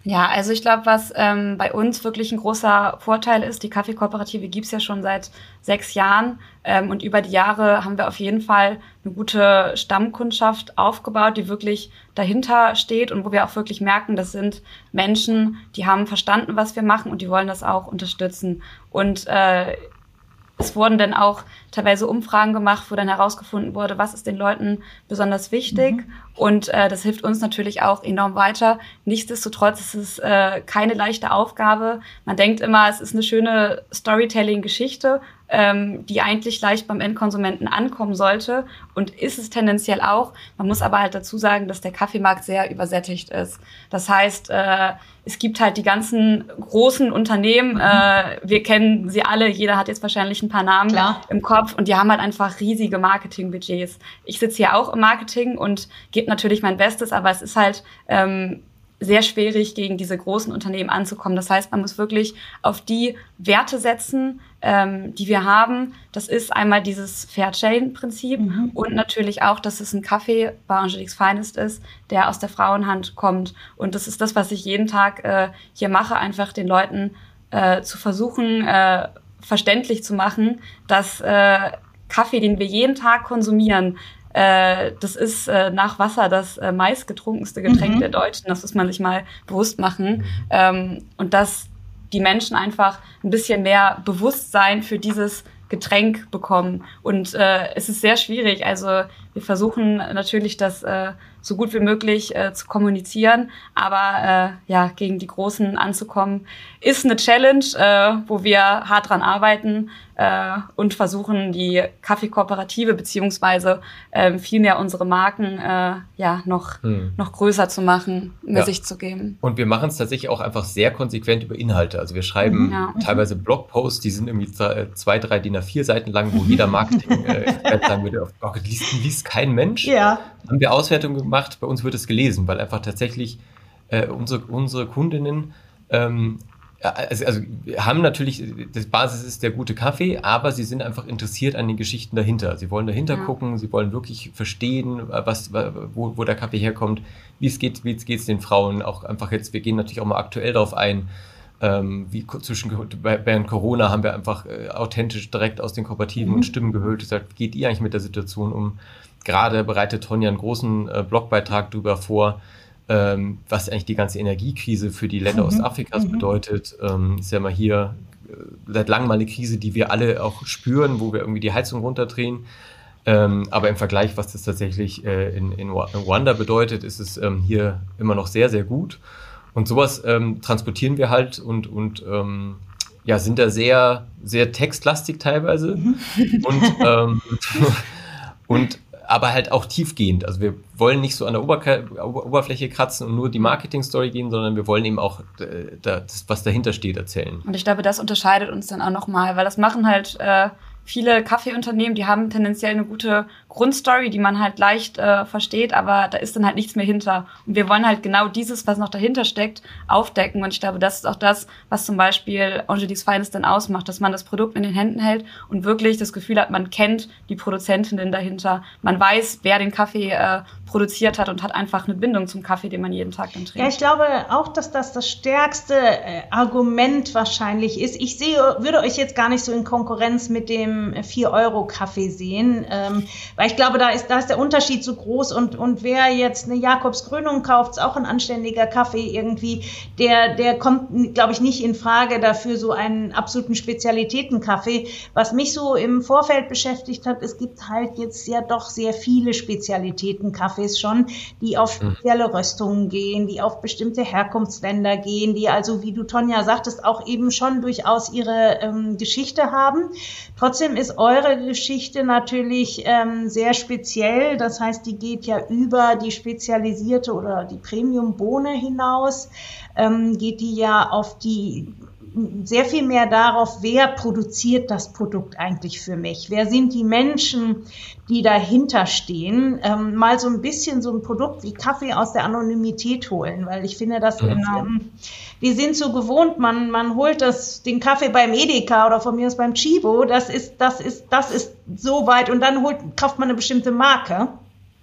Ja, also ich glaube, was ähm, bei uns wirklich ein großer Vorteil ist, die Kaffeekooperative gibt's ja schon seit sechs Jahren ähm, und über die Jahre haben wir auf jeden Fall eine gute Stammkundschaft aufgebaut, die wirklich dahinter steht und wo wir auch wirklich merken, das sind Menschen, die haben verstanden, was wir machen und die wollen das auch unterstützen. Und äh, es wurden dann auch teilweise Umfragen gemacht, wo dann herausgefunden wurde, was ist den Leuten besonders wichtig. Mhm. Und äh, das hilft uns natürlich auch enorm weiter. Nichtsdestotrotz ist es äh, keine leichte Aufgabe. Man denkt immer, es ist eine schöne Storytelling-Geschichte, ähm, die eigentlich leicht beim Endkonsumenten ankommen sollte. Und ist es tendenziell auch. Man muss aber halt dazu sagen, dass der Kaffeemarkt sehr übersättigt ist. Das heißt, äh, es gibt halt die ganzen großen Unternehmen, äh, wir kennen sie alle, jeder hat jetzt wahrscheinlich ein paar Namen Klar. im Kopf und die haben halt einfach riesige Marketingbudgets. Ich sitze hier auch im Marketing und gebe natürlich mein Bestes, aber es ist halt ähm, sehr schwierig, gegen diese großen Unternehmen anzukommen. Das heißt, man muss wirklich auf die Werte setzen, ähm, die wir haben. Das ist einmal dieses Fairchain-Prinzip mhm. und natürlich auch, dass es ein Kaffee bei Angelique's Finest ist, der aus der Frauenhand kommt. Und das ist das, was ich jeden Tag äh, hier mache, einfach den Leuten äh, zu versuchen, äh, verständlich zu machen, dass äh, Kaffee, den wir jeden Tag konsumieren, äh, das ist äh, nach Wasser das meistgetrunkenste Getränk mhm. der Deutschen. Das muss man sich mal bewusst machen. Ähm, und dass die Menschen einfach ein bisschen mehr Bewusstsein für dieses Getränk bekommen. Und äh, es ist sehr schwierig. Also wir versuchen natürlich, das äh, so gut wie möglich äh, zu kommunizieren. Aber äh, ja, gegen die Großen anzukommen, ist eine Challenge, äh, wo wir hart dran arbeiten äh, und versuchen, die Kaffeekooperative beziehungsweise äh, vielmehr unsere Marken äh, ja noch, hm. noch größer zu machen, mir ja. sich zu geben. Und wir machen es tatsächlich auch einfach sehr konsequent über Inhalte. Also wir schreiben ja. teilweise Blogposts, die sind irgendwie zwei, drei DIN A4 Seiten lang, wo jeder <laughs> Marketing äh, sagen würde, oh, liest, liest kein Mensch. Ja. Haben wir Auswertungen gemacht, bei uns wird es gelesen, weil einfach tatsächlich äh, unsere, unsere Kundinnen ähm, also, also haben natürlich, das Basis ist der gute Kaffee, aber sie sind einfach interessiert an den Geschichten dahinter. Sie wollen dahinter ja. gucken, sie wollen wirklich verstehen, was, wo, wo der Kaffee herkommt, wie es geht, wie es geht den Frauen. Auch einfach jetzt, wir gehen natürlich auch mal aktuell darauf ein, ähm, wie zwischen während Corona haben wir einfach äh, authentisch direkt aus den Kooperativen mhm. und Stimmen gehört, gesagt, wie geht ihr eigentlich mit der Situation um? Gerade bereitet Tonja einen großen äh, Blogbeitrag darüber vor, ähm, was eigentlich die ganze Energiekrise für die Länder mhm. Ostafrikas mhm. bedeutet. Ähm, ist ja mal hier äh, seit langem mal eine Krise, die wir alle auch spüren, wo wir irgendwie die Heizung runterdrehen. Ähm, aber im Vergleich, was das tatsächlich äh, in, in Ruanda bedeutet, ist es ähm, hier immer noch sehr, sehr gut. Und sowas ähm, transportieren wir halt und, und ähm, ja, sind da sehr, sehr textlastig teilweise. Mhm. Und, <laughs> und aber halt auch tiefgehend. Also wir wollen nicht so an der Ober Oberfläche kratzen und nur die Marketing-Story gehen, sondern wir wollen eben auch äh, das, was dahinter steht, erzählen. Und ich glaube, das unterscheidet uns dann auch nochmal, weil das machen halt äh, viele Kaffeeunternehmen, die haben tendenziell eine gute Grundstory, die man halt leicht äh, versteht, aber da ist dann halt nichts mehr hinter. Und wir wollen halt genau dieses, was noch dahinter steckt, aufdecken. Und ich glaube, das ist auch das, was zum Beispiel Angelis Feines dann ausmacht, dass man das Produkt in den Händen hält und wirklich das Gefühl hat, man kennt die Produzentinnen dahinter. Man weiß, wer den Kaffee äh, produziert hat und hat einfach eine Bindung zum Kaffee, den man jeden Tag dann trinkt. Ja, ich glaube auch, dass das das stärkste äh, Argument wahrscheinlich ist. Ich sehe, würde euch jetzt gar nicht so in Konkurrenz mit dem 4-Euro-Kaffee sehen, ähm, weil ich glaube, da ist, da ist der Unterschied so groß und, und wer jetzt eine Jakobskrönung kauft, ist auch ein anständiger Kaffee irgendwie, der, der kommt, glaube ich, nicht in Frage dafür so einen absoluten Spezialitätenkaffee. Was mich so im Vorfeld beschäftigt hat, es gibt halt jetzt ja doch sehr viele Spezialitätenkaffees schon, die auf hm. spezielle Röstungen gehen, die auf bestimmte Herkunftsländer gehen, die also, wie du Tonja sagtest, auch eben schon durchaus ihre ähm, Geschichte haben. Trotzdem ist eure Geschichte natürlich ähm, sehr speziell. Das heißt, die geht ja über die spezialisierte oder die Premium-Bohne hinaus, ähm, geht die ja auf die sehr viel mehr darauf, wer produziert das Produkt eigentlich für mich? Wer sind die Menschen, die dahinter stehen? Ähm, mal so ein bisschen so ein Produkt wie Kaffee aus der Anonymität holen, weil ich finde das enorm. Wir sind so gewohnt, man, man holt das, den Kaffee beim Edeka oder von mir aus beim Chibo, das ist, das ist, das ist so weit und dann holt, kauft man eine bestimmte Marke.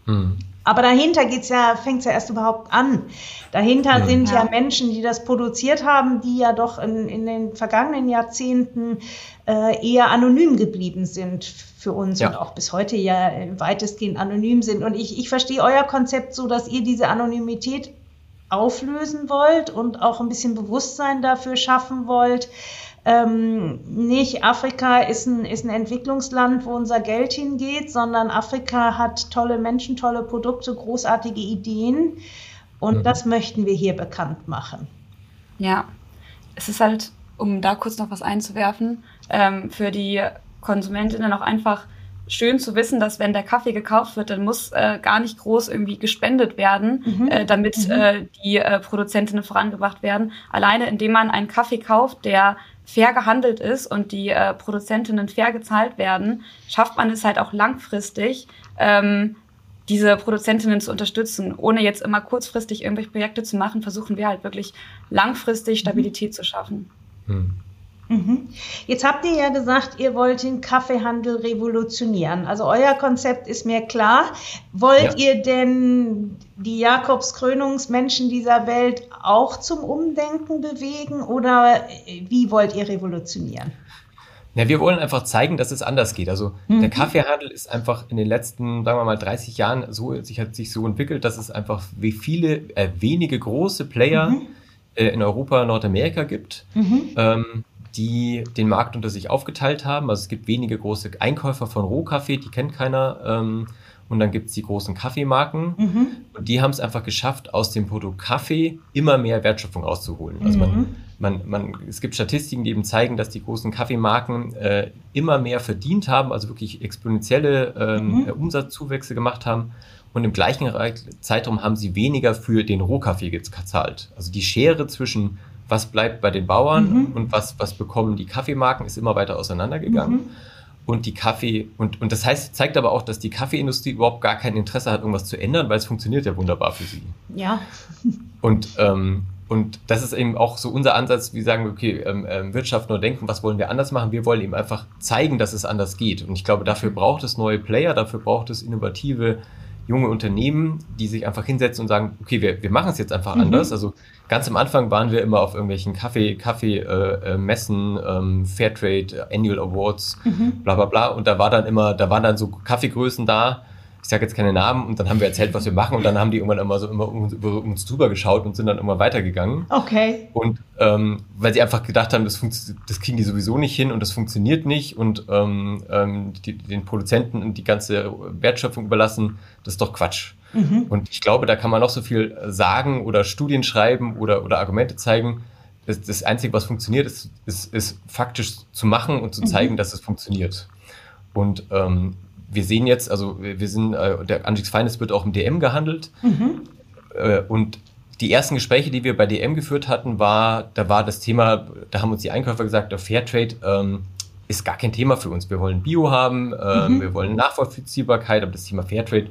Mhm. Aber dahinter geht's ja, fängt's ja erst überhaupt an. Dahinter ja. sind ja. ja. Menschen, die das produziert haben, die ja doch in, in den vergangenen Jahrzehnten äh, eher anonym geblieben sind für uns ja. und auch bis heute ja weitestgehend anonym sind. Und ich, ich verstehe euer Konzept so, dass ihr diese Anonymität auflösen wollt und auch ein bisschen Bewusstsein dafür schaffen wollt, ähm, nicht Afrika ist ein, ist ein Entwicklungsland, wo unser Geld hingeht, sondern Afrika hat tolle Menschen, tolle Produkte, großartige Ideen und mhm. das möchten wir hier bekannt machen. Ja, es ist halt, um da kurz noch was einzuwerfen, ähm, für die Konsumentinnen auch einfach schön zu wissen, dass wenn der Kaffee gekauft wird, dann muss äh, gar nicht groß irgendwie gespendet werden, mhm. äh, damit mhm. äh, die äh, Produzentinnen vorangebracht werden. Alleine indem man einen Kaffee kauft, der fair gehandelt ist und die äh, Produzentinnen fair gezahlt werden, schafft man es halt auch langfristig, ähm, diese Produzentinnen zu unterstützen. Ohne jetzt immer kurzfristig irgendwelche Projekte zu machen, versuchen wir halt wirklich langfristig Stabilität mhm. zu schaffen. Mhm. Mhm. Jetzt habt ihr ja gesagt, ihr wollt den Kaffeehandel revolutionieren. Also euer Konzept ist mir klar. Wollt ja. ihr denn die Jakobskrönungsmenschen dieser Welt auch zum Umdenken bewegen oder wie wollt ihr revolutionieren? Ja, wir wollen einfach zeigen, dass es anders geht. Also mhm. der Kaffeehandel ist einfach in den letzten, sagen wir mal, 30 Jahren so, sich hat sich so entwickelt, dass es einfach wie viele, äh, wenige große Player mhm. äh, in Europa, Nordamerika gibt. Mhm. Ähm, die den Markt unter sich aufgeteilt haben. Also es gibt wenige große Einkäufer von Rohkaffee, die kennt keiner. Ähm, und dann gibt es die großen Kaffeemarken. Mhm. Und die haben es einfach geschafft, aus dem Produkt Kaffee immer mehr Wertschöpfung rauszuholen. Also man, mhm. man, man, es gibt Statistiken, die eben zeigen, dass die großen Kaffeemarken äh, immer mehr verdient haben, also wirklich exponentielle ähm, mhm. Umsatzzuwächse gemacht haben. Und im gleichen Zeitraum haben sie weniger für den Rohkaffee gezahlt. Also die Schere zwischen was bleibt bei den Bauern mhm. und was, was bekommen die Kaffeemarken, ist immer weiter auseinandergegangen. Mhm. Und die Kaffee, und, und das heißt, zeigt aber auch, dass die Kaffeeindustrie überhaupt gar kein Interesse hat, irgendwas zu ändern, weil es funktioniert ja wunderbar für sie. Ja. Und, ähm, und das ist eben auch so unser Ansatz, wir sagen, okay, ähm, ähm, Wirtschaft nur denken, was wollen wir anders machen? Wir wollen eben einfach zeigen, dass es anders geht. Und ich glaube, dafür braucht es neue Player, dafür braucht es innovative junge Unternehmen, die sich einfach hinsetzen und sagen, okay, wir, wir machen es jetzt einfach mhm. anders. Also ganz am Anfang waren wir immer auf irgendwelchen Kaffee, Kaffee, äh, äh, Messen, ähm, Fairtrade, Annual Awards, mhm. bla bla bla. Und da war dann immer, da waren dann so Kaffeegrößen da, ich sage jetzt keine Namen, und dann haben wir erzählt, was wir machen, und dann haben die irgendwann immer so immer um uns, über uns drüber geschaut und sind dann immer weitergegangen. Okay. Und ähm, weil sie einfach gedacht haben, das, das kriegen die sowieso nicht hin und das funktioniert nicht und ähm, ähm, die, den Produzenten die ganze Wertschöpfung überlassen, das ist doch Quatsch. Mhm. Und ich glaube, da kann man noch so viel sagen oder Studien schreiben oder, oder Argumente zeigen. Das, das Einzige, was funktioniert, ist, ist, ist faktisch zu machen und zu mhm. zeigen, dass es funktioniert. Und ähm, wir sehen jetzt, also wir sind, äh, der Angix Feines wird auch im DM gehandelt. Mhm. Äh, und die ersten Gespräche, die wir bei DM geführt hatten, war, da war das Thema, da haben uns die Einkäufer gesagt, der Fairtrade ähm, ist gar kein Thema für uns. Wir wollen Bio haben, äh, mhm. wir wollen Nachvollziehbarkeit, aber das Thema Fairtrade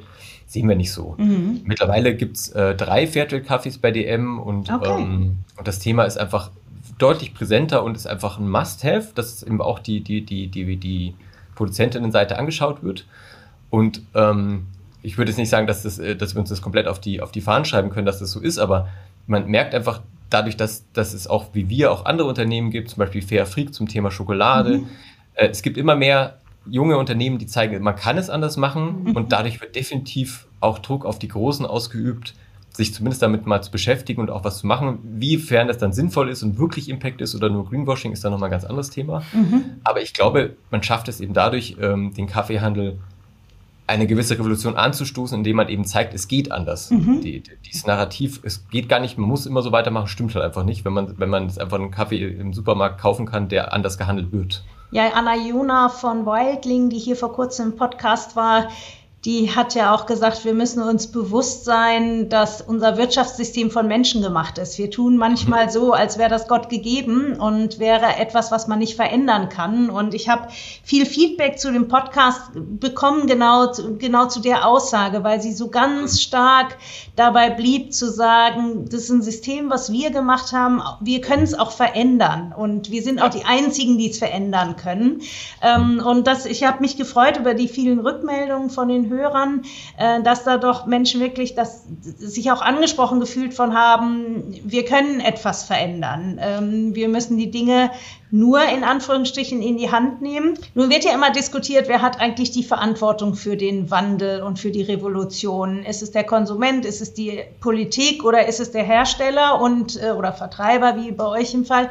sehen wir nicht so. Mhm. Mittlerweile gibt es äh, drei Fairtrade-Kaffees bei DM und, okay. ähm, und das Thema ist einfach deutlich präsenter und ist einfach ein Must-Have, dass eben auch die, die, die, die, die Produzentinnenseite angeschaut wird. Und ähm, ich würde jetzt nicht sagen, dass, das, äh, dass wir uns das komplett auf die, auf die Fahnen schreiben können, dass das so ist, aber man merkt einfach dadurch, dass, dass es auch wie wir auch andere Unternehmen gibt, zum Beispiel Fair Freak zum Thema Schokolade. Mhm. Äh, es gibt immer mehr junge Unternehmen, die zeigen, man kann es anders machen mhm. und dadurch wird definitiv auch Druck auf die Großen ausgeübt, sich zumindest damit mal zu beschäftigen und auch was zu machen. Wiefern das dann sinnvoll ist und wirklich Impact ist oder nur Greenwashing, ist dann nochmal ein ganz anderes Thema. Mhm. Aber ich glaube, man schafft es eben dadurch, ähm, den Kaffeehandel eine gewisse Revolution anzustoßen, indem man eben zeigt, es geht anders. Mhm. Die, die, dieses Narrativ, es geht gar nicht, man muss immer so weitermachen, stimmt halt einfach nicht, wenn man, wenn man einfach einen Kaffee im Supermarkt kaufen kann, der anders gehandelt wird. Ja, Anna Juna von Wildling, die hier vor kurzem im Podcast war, die hat ja auch gesagt, wir müssen uns bewusst sein, dass unser Wirtschaftssystem von Menschen gemacht ist. Wir tun manchmal so, als wäre das Gott gegeben und wäre etwas, was man nicht verändern kann. Und ich habe viel Feedback zu dem Podcast bekommen, genau, genau zu der Aussage, weil sie so ganz stark dabei blieb zu sagen, das ist ein System, was wir gemacht haben. Wir können es auch verändern und wir sind auch die Einzigen, die es verändern können. Ähm, und das, ich habe mich gefreut über die vielen Rückmeldungen von den Hörern, äh, dass da doch Menschen wirklich das, sich auch angesprochen gefühlt von haben, wir können etwas verändern. Ähm, wir müssen die Dinge nur in Anführungsstrichen in die Hand nehmen. Nun wird ja immer diskutiert, wer hat eigentlich die Verantwortung für den Wandel und für die Revolution? Ist es der Konsument, ist es die Politik oder ist es der Hersteller und äh, oder Vertreiber, wie bei euch im Fall?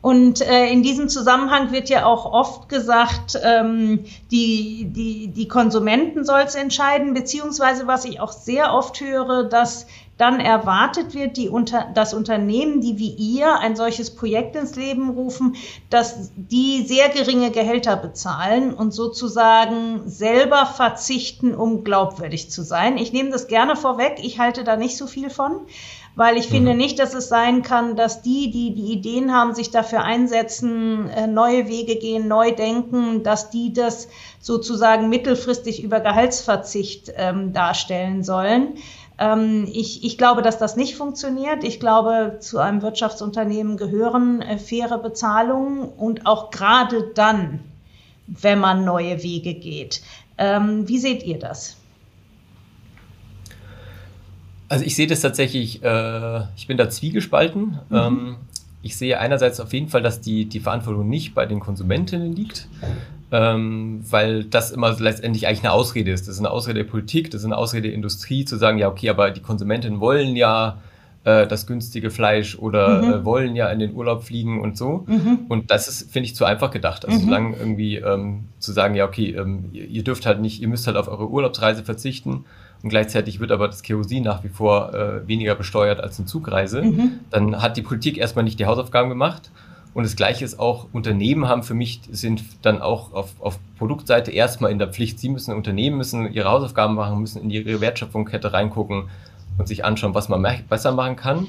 Und äh, in diesem Zusammenhang wird ja auch oft gesagt, ähm, die, die, die Konsumenten soll es entscheiden, beziehungsweise was ich auch sehr oft höre, dass dann erwartet wird, die unter, das Unternehmen, die wie ihr ein solches Projekt ins Leben rufen, dass die sehr geringe Gehälter bezahlen und sozusagen selber verzichten, um glaubwürdig zu sein. Ich nehme das gerne vorweg, ich halte da nicht so viel von weil ich finde mhm. nicht, dass es sein kann, dass die, die die Ideen haben, sich dafür einsetzen, äh, neue Wege gehen, neu denken, dass die das sozusagen mittelfristig über Gehaltsverzicht ähm, darstellen sollen. Ähm, ich, ich glaube, dass das nicht funktioniert. Ich glaube, zu einem Wirtschaftsunternehmen gehören äh, faire Bezahlungen und auch gerade dann, wenn man neue Wege geht. Ähm, wie seht ihr das? Also ich sehe das tatsächlich, äh, ich bin da zwiegespalten. Mhm. Ähm, ich sehe einerseits auf jeden Fall, dass die, die Verantwortung nicht bei den Konsumentinnen liegt, ähm, weil das immer letztendlich eigentlich eine Ausrede ist. Das ist eine Ausrede der Politik, das ist eine Ausrede der Industrie, zu sagen, ja, okay, aber die Konsumentinnen wollen ja äh, das günstige Fleisch oder mhm. äh, wollen ja in den Urlaub fliegen und so. Mhm. Und das ist, finde ich, zu einfach gedacht. Also mhm. solange irgendwie ähm, zu sagen, ja, okay, ähm, ihr, ihr dürft halt nicht, ihr müsst halt auf eure Urlaubsreise verzichten und gleichzeitig wird aber das Kerosin nach wie vor äh, weniger besteuert als eine Zugreise, mhm. dann hat die Politik erstmal nicht die Hausaufgaben gemacht. Und das Gleiche ist auch, Unternehmen haben für mich, sind dann auch auf, auf Produktseite erstmal in der Pflicht. Sie müssen, Unternehmen müssen ihre Hausaufgaben machen, müssen in ihre Wertschöpfungskette reingucken und sich anschauen, was man besser machen kann.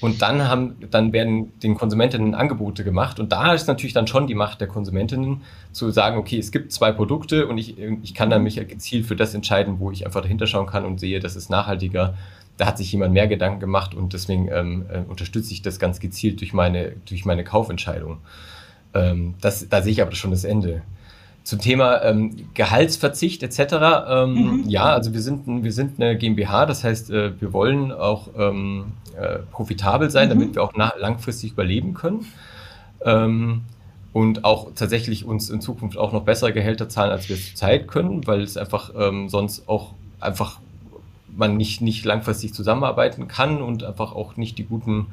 Und dann haben, dann werden den Konsumentinnen Angebote gemacht. Und da ist natürlich dann schon die Macht der Konsumentinnen zu sagen, okay, es gibt zwei Produkte und ich, ich kann dann mich gezielt für das entscheiden, wo ich einfach dahinter schauen kann und sehe, das ist nachhaltiger. Da hat sich jemand mehr Gedanken gemacht und deswegen ähm, äh, unterstütze ich das ganz gezielt durch meine, durch meine Kaufentscheidung. Ähm, das, da sehe ich aber schon das Ende. Zum Thema ähm, Gehaltsverzicht etc. Ähm, mhm. Ja, also wir sind, wir sind eine GmbH, das heißt, äh, wir wollen auch ähm, äh, profitabel sein, mhm. damit wir auch langfristig überleben können. Ähm, und auch tatsächlich uns in Zukunft auch noch bessere Gehälter zahlen, als wir es zurzeit können, weil es einfach ähm, sonst auch einfach man nicht, nicht langfristig zusammenarbeiten kann und einfach auch nicht die guten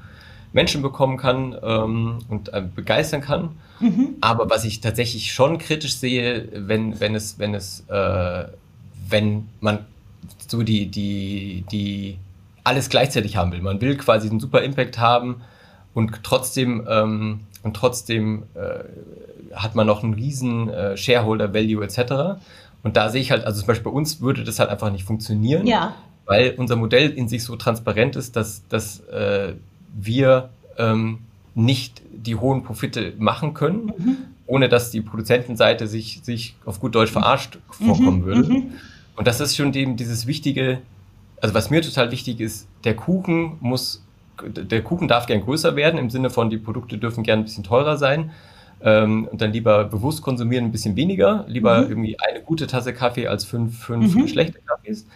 Menschen bekommen kann ähm, und äh, begeistern kann. Mhm. Aber was ich tatsächlich schon kritisch sehe, wenn, wenn es, wenn es, äh, wenn man so die, die, die alles gleichzeitig haben will. Man will quasi einen super Impact haben und trotzdem, ähm, und trotzdem äh, hat man noch einen riesen äh, Shareholder Value etc. Und da sehe ich halt, also zum Beispiel bei uns würde das halt einfach nicht funktionieren, ja. weil unser Modell in sich so transparent ist, dass, dass äh, wir ähm, nicht die hohen Profite machen können, mhm. ohne dass die Produzentenseite sich, sich auf gut Deutsch verarscht mhm. vorkommen würde. Mhm. Und das ist schon dem, dieses wichtige, also was mir total wichtig ist, der Kuchen muss, der Kuchen darf gern größer werden, im Sinne von, die Produkte dürfen gern ein bisschen teurer sein. Ähm, und dann lieber bewusst konsumieren, ein bisschen weniger. Lieber mhm. irgendwie eine gute Tasse Kaffee als fünf, fünf mhm. schlechte Kaffees.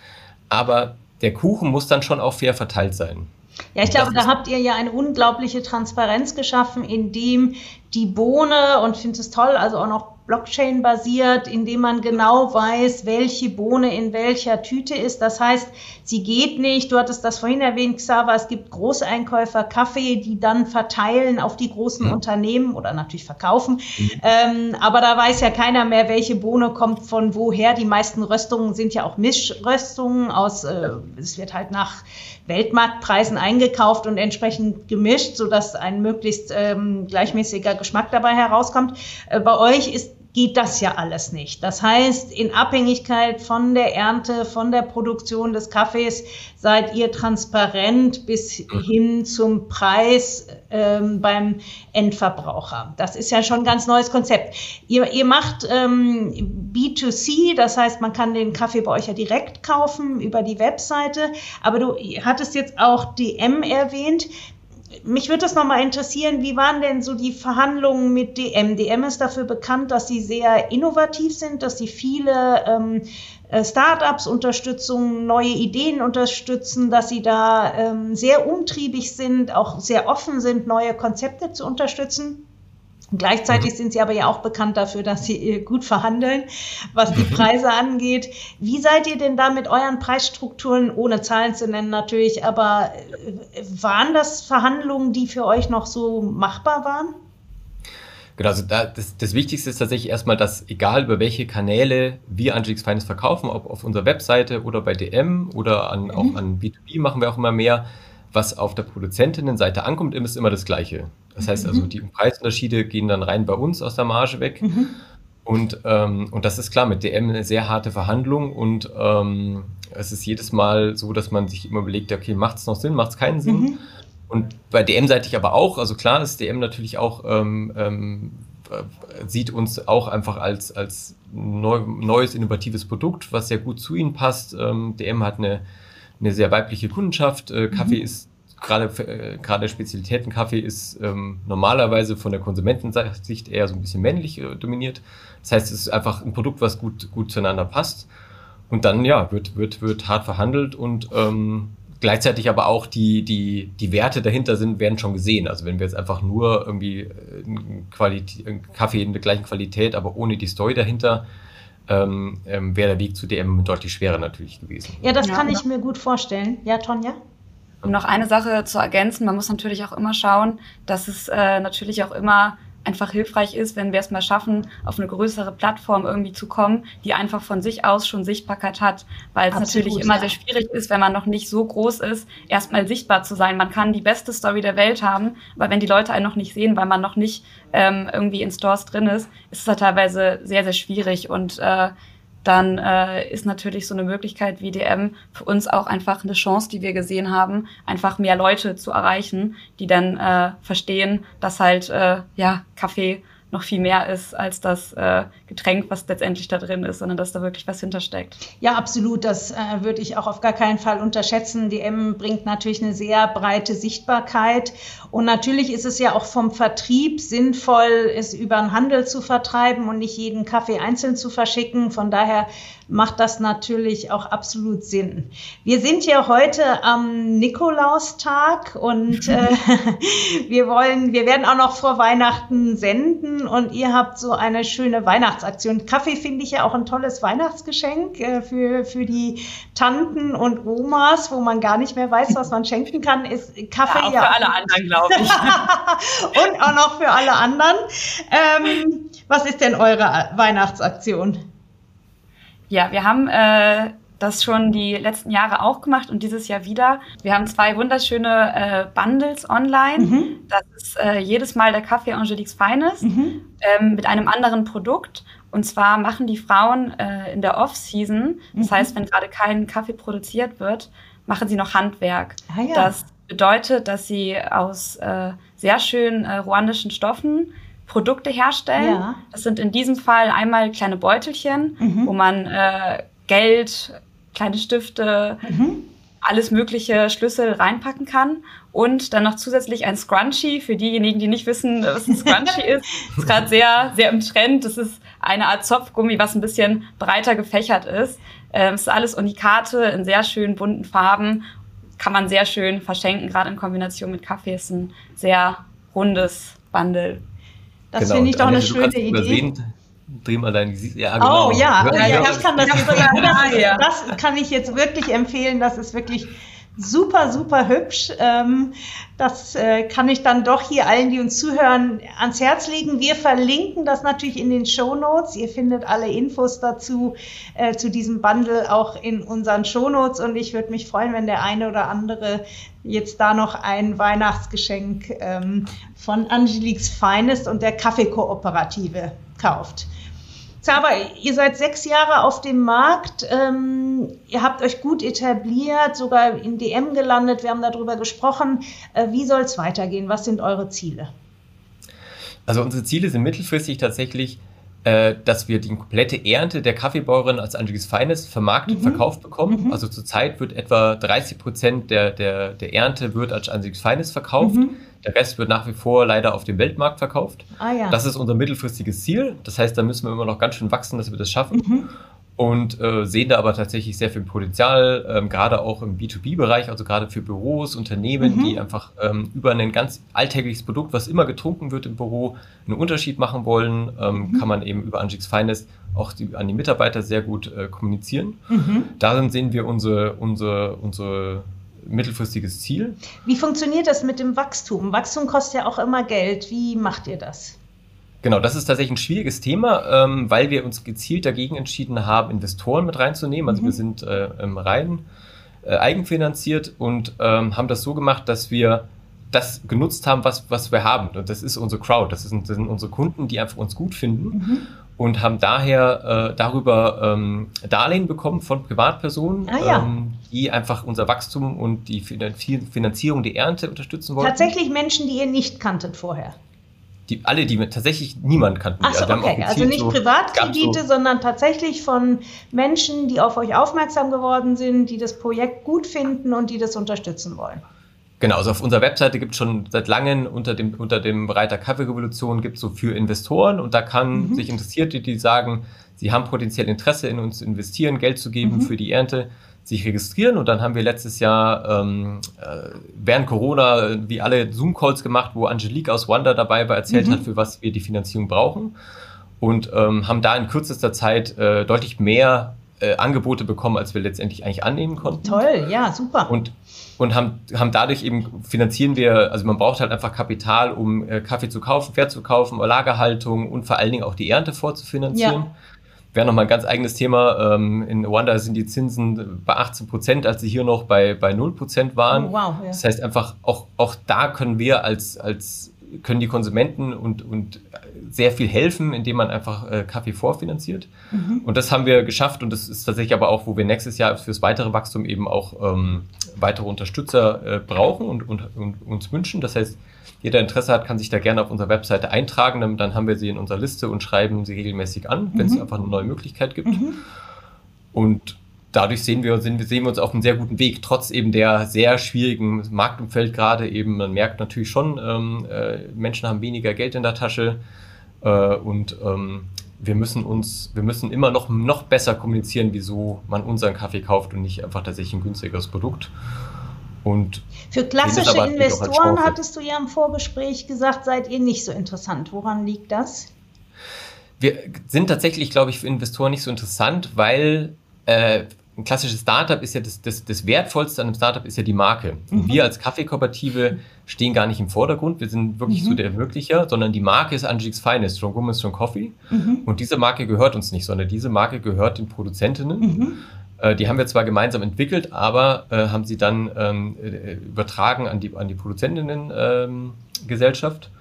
Aber der Kuchen muss dann schon auch fair verteilt sein. Ja, ich glaube, da habt ihr ja eine unglaubliche Transparenz geschaffen, indem die Bohne, und ich finde es toll, also auch noch Blockchain basiert, indem man genau weiß, welche Bohne in welcher Tüte ist. Das heißt, sie geht nicht, du hattest das vorhin erwähnt, Xaver, es gibt Großeinkäufer Kaffee, die dann verteilen auf die großen mhm. Unternehmen oder natürlich verkaufen. Mhm. Ähm, aber da weiß ja keiner mehr, welche Bohne kommt von woher. Die meisten Röstungen sind ja auch Mischröstungen aus, äh, es wird halt nach Weltmarktpreisen eingekauft und entsprechend gemischt, sodass ein möglichst ähm, gleichmäßiger Geschmack dabei herauskommt. Äh, bei euch ist geht das ja alles nicht. Das heißt, in Abhängigkeit von der Ernte, von der Produktion des Kaffees seid ihr transparent bis hin zum Preis ähm, beim Endverbraucher. Das ist ja schon ein ganz neues Konzept. Ihr, ihr macht ähm, B2C, das heißt, man kann den Kaffee bei euch ja direkt kaufen über die Webseite. Aber du hattest jetzt auch DM erwähnt mich würde das nochmal interessieren, wie waren denn so die Verhandlungen mit DM? DM ist dafür bekannt, dass sie sehr innovativ sind, dass sie viele ähm, äh, Startups unterstützen, neue Ideen unterstützen, dass sie da ähm, sehr umtriebig sind, auch sehr offen sind, neue Konzepte zu unterstützen. Gleichzeitig mhm. sind sie aber ja auch bekannt dafür, dass sie äh, gut verhandeln, was die Preise angeht. Wie seid ihr denn da mit euren Preisstrukturen, ohne Zahlen zu nennen natürlich, aber äh, waren das Verhandlungen, die für euch noch so machbar waren? Genau, also da, das, das Wichtigste ist tatsächlich erstmal, dass egal über welche Kanäle wir Angelix Finance verkaufen, ob auf unserer Webseite oder bei DM oder an, mhm. auch an B2B machen wir auch immer mehr, was auf der Produzentinnenseite ankommt, ist immer das Gleiche. Das heißt also, mhm. die Preisunterschiede gehen dann rein bei uns aus der Marge weg. Mhm. Und, ähm, und das ist klar, mit DM eine sehr harte Verhandlung und ähm, es ist jedes Mal so, dass man sich immer überlegt, okay, macht es noch Sinn, macht es keinen Sinn? Mhm. Und bei DM-seitig aber auch, also klar ist DM natürlich auch, ähm, ähm, sieht uns auch einfach als, als neu, neues, innovatives Produkt, was sehr gut zu ihnen passt. Ähm, DM hat eine eine sehr weibliche Kundenschaft. Äh, Kaffee mhm. ist gerade äh, gerade Spezialitätenkaffee ist ähm, normalerweise von der Konsumentensicht eher so ein bisschen männlich äh, dominiert. Das heißt, es ist einfach ein Produkt, was gut gut zueinander passt. Und dann ja wird wird wird hart verhandelt und ähm, gleichzeitig aber auch die die die Werte dahinter sind werden schon gesehen. Also wenn wir jetzt einfach nur irgendwie äh, einen Kaffee in der gleichen Qualität, aber ohne die Story dahinter ähm, ähm, wäre der Weg zu DM deutlich schwerer natürlich gewesen. Ja, das ja, kann ich mir gut vorstellen. Ja, Tonja? Um noch eine Sache zu ergänzen, man muss natürlich auch immer schauen, dass es äh, natürlich auch immer einfach hilfreich ist, wenn wir es mal schaffen, auf eine größere Plattform irgendwie zu kommen, die einfach von sich aus schon Sichtbarkeit hat, weil es natürlich immer ja. sehr schwierig ist, wenn man noch nicht so groß ist, erstmal sichtbar zu sein. Man kann die beste Story der Welt haben, aber wenn die Leute einen noch nicht sehen, weil man noch nicht ähm, irgendwie in Stores drin ist, ist es halt teilweise sehr, sehr schwierig und äh, dann äh, ist natürlich so eine Möglichkeit wie DM für uns auch einfach eine Chance, die wir gesehen haben, einfach mehr Leute zu erreichen, die dann äh, verstehen, dass halt äh, ja Kaffee noch viel mehr ist als das äh, Getränk, was letztendlich da drin ist, sondern dass da wirklich was hintersteckt. Ja, absolut. Das äh, würde ich auch auf gar keinen Fall unterschätzen. DM bringt natürlich eine sehr breite Sichtbarkeit. Und natürlich ist es ja auch vom Vertrieb sinnvoll, es über den Handel zu vertreiben und nicht jeden Kaffee einzeln zu verschicken. Von daher macht das natürlich auch absolut Sinn. Wir sind ja heute am Nikolaustag und äh, <laughs> wir wollen, wir werden auch noch vor Weihnachten senden und ihr habt so eine schöne Weihnachtsaktion. Kaffee finde ich ja auch ein tolles Weihnachtsgeschenk äh, für, für die Tanten und Omas, wo man gar nicht mehr weiß, was man schenken kann, ist Kaffee. Ja, auch ja. für alle anderen, glaube ich. <laughs> und auch noch für alle anderen. Ähm, was ist denn eure Weihnachtsaktion? Ja, wir haben äh, das schon die letzten Jahre auch gemacht und dieses Jahr wieder. Wir haben zwei wunderschöne äh, Bundles online. Mhm. Das ist äh, jedes Mal der Kaffee Angelique's Feines mhm. ähm, mit einem anderen Produkt. Und zwar machen die Frauen äh, in der Off-Season, das mhm. heißt, wenn gerade kein Kaffee produziert wird, machen sie noch Handwerk. Ah, ja. Das bedeutet, dass sie aus äh, sehr schönen äh, ruandischen Stoffen Produkte herstellen. Ja. Das sind in diesem Fall einmal kleine Beutelchen, mhm. wo man äh, Geld, kleine Stifte, mhm. alles mögliche Schlüssel reinpacken kann. Und dann noch zusätzlich ein Scrunchie für diejenigen, die nicht wissen, was ein Scrunchie <laughs> ist. Das ist gerade sehr, sehr im Trend. Das ist eine Art Zopfgummi, was ein bisschen breiter gefächert ist. Ähm, es ist alles Unikate in sehr schönen bunten Farben. Kann man sehr schön verschenken, gerade in Kombination mit Kaffee. Ist ein sehr rundes Bundle. Das genau. finde ich doch eine schöne Idee. Übersehen, dreh mal dein Gesicht. Ja, genau. Oh ja, ja, ja ich kann das, das, das kann ich jetzt wirklich empfehlen. Das ist wirklich super, super hübsch. Ähm, das äh, kann ich dann doch hier allen, die uns zuhören, ans Herz legen. Wir verlinken das natürlich in den Show Notes. Ihr findet alle Infos dazu, äh, zu diesem Bundle auch in unseren Show Notes. Und ich würde mich freuen, wenn der eine oder andere jetzt da noch ein Weihnachtsgeschenk ähm, von Angeliques Finest und der Kaffeekooperative kauft. Zaba, ihr seid sechs Jahre auf dem Markt. Ähm, ihr habt euch gut etabliert, sogar in DM gelandet. Wir haben darüber gesprochen. Äh, wie soll es weitergehen? Was sind eure Ziele? Also unsere Ziele sind mittelfristig tatsächlich, äh, dass wir die komplette Ernte der Kaffeebäuerin als Angelis Feines vermarktet, mhm. verkauft bekommen. Mhm. Also zurzeit wird etwa 30 Prozent der, der, der Ernte wird als Angelis Feines verkauft. Mhm. Der Rest wird nach wie vor leider auf dem Weltmarkt verkauft. Ah, ja. Das ist unser mittelfristiges Ziel. Das heißt, da müssen wir immer noch ganz schön wachsen, dass wir das schaffen. Und äh, sehen da aber tatsächlich sehr viel Potenzial, ähm, gerade auch im B2B-Bereich, also gerade für Büros, Unternehmen, mhm. die einfach ähm, über ein ganz alltägliches Produkt, was immer getrunken wird im Büro, einen Unterschied machen wollen, ähm, mhm. kann man eben über Angix Finest auch die, an die Mitarbeiter sehr gut äh, kommunizieren. Mhm. Darin sehen wir unsere, unsere, unsere mittelfristiges Ziel. Wie funktioniert das mit dem Wachstum? Wachstum kostet ja auch immer Geld. Wie macht ihr das? Genau, das ist tatsächlich ein schwieriges Thema, ähm, weil wir uns gezielt dagegen entschieden haben, Investoren mit reinzunehmen. Also mhm. wir sind äh, rein äh, eigenfinanziert und ähm, haben das so gemacht, dass wir das genutzt haben, was, was wir haben. Und das ist unsere Crowd, das, ist, das sind unsere Kunden, die einfach uns gut finden. Mhm und haben daher äh, darüber ähm, Darlehen bekommen von Privatpersonen, ah, ja. ähm, die einfach unser Wachstum und die Finanzierung der Ernte unterstützen wollen. Tatsächlich Menschen, die ihr nicht kanntet vorher. Die, alle, die tatsächlich niemand kannten. Ach so, also, okay. Also nicht so, Privatkredite, so sondern tatsächlich von Menschen, die auf euch aufmerksam geworden sind, die das Projekt gut finden und die das unterstützen wollen. Genau, also auf unserer Webseite gibt es schon seit langem unter dem, unter dem Bereich der Kaffeerevolution gibt es so für Investoren und da kann mhm. sich Interessierte, die sagen, sie haben potenziell Interesse in uns zu investieren, Geld zu geben mhm. für die Ernte, sich registrieren und dann haben wir letztes Jahr ähm, äh, während Corona wie alle Zoom-Calls gemacht, wo Angelique aus Wanda dabei war, erzählt mhm. hat, für was wir die Finanzierung brauchen und ähm, haben da in kürzester Zeit äh, deutlich mehr äh, Angebote bekommen, als wir letztendlich eigentlich annehmen konnten. Toll, ja, super. Und und haben, haben dadurch eben finanzieren wir, also man braucht halt einfach Kapital, um äh, Kaffee zu kaufen, Pferd zu kaufen, Lagerhaltung und vor allen Dingen auch die Ernte vorzufinanzieren. Ja. Wäre nochmal ein ganz eigenes Thema. Ähm, in Rwanda sind die Zinsen bei 18 Prozent, als sie hier noch bei, bei 0 Prozent waren. Oh, wow, ja. Das heißt einfach, auch, auch da können wir als, als können die Konsumenten und, und sehr viel helfen, indem man einfach äh, Kaffee vorfinanziert. Mhm. Und das haben wir geschafft und das ist tatsächlich aber auch, wo wir nächstes Jahr fürs weitere Wachstum eben auch ähm, weitere Unterstützer äh, brauchen und, und, und, uns wünschen. Das heißt, jeder Interesse hat, kann sich da gerne auf unserer Webseite eintragen. Dann haben wir sie in unserer Liste und schreiben sie regelmäßig an, wenn mhm. es einfach eine neue Möglichkeit gibt. Mhm. Und dadurch sehen wir, sind, sehen wir uns auf einem sehr guten Weg, trotz eben der sehr schwierigen Marktumfeld gerade eben. Man merkt natürlich schon, ähm, äh, Menschen haben weniger Geld in der Tasche äh, und ähm, wir müssen uns, wir müssen immer noch, noch besser kommunizieren, wieso man unseren Kaffee kauft und nicht einfach tatsächlich ein günstigeres Produkt. Und Für klassische Investoren hattest du ja im Vorgespräch gesagt, seid ihr nicht so interessant. Woran liegt das? Wir sind tatsächlich, glaube ich, für Investoren nicht so interessant, weil äh, ein klassisches Startup ist ja das, das, das Wertvollste an einem Startup ist ja die Marke. Mhm. Und wir als Kaffeekooperative stehen gar nicht im Vordergrund. Wir sind wirklich mhm. so der Ermöglicher, sondern die Marke ist Angelique's Finest, Strong Woman, Strong Coffee. Mhm. Und diese Marke gehört uns nicht, sondern diese Marke gehört den Produzentinnen. Äh, die haben wir zwar gemeinsam entwickelt, aber äh, haben sie dann ähm, äh, übertragen an die, an die Produzentinnen-Gesellschaft. Ähm,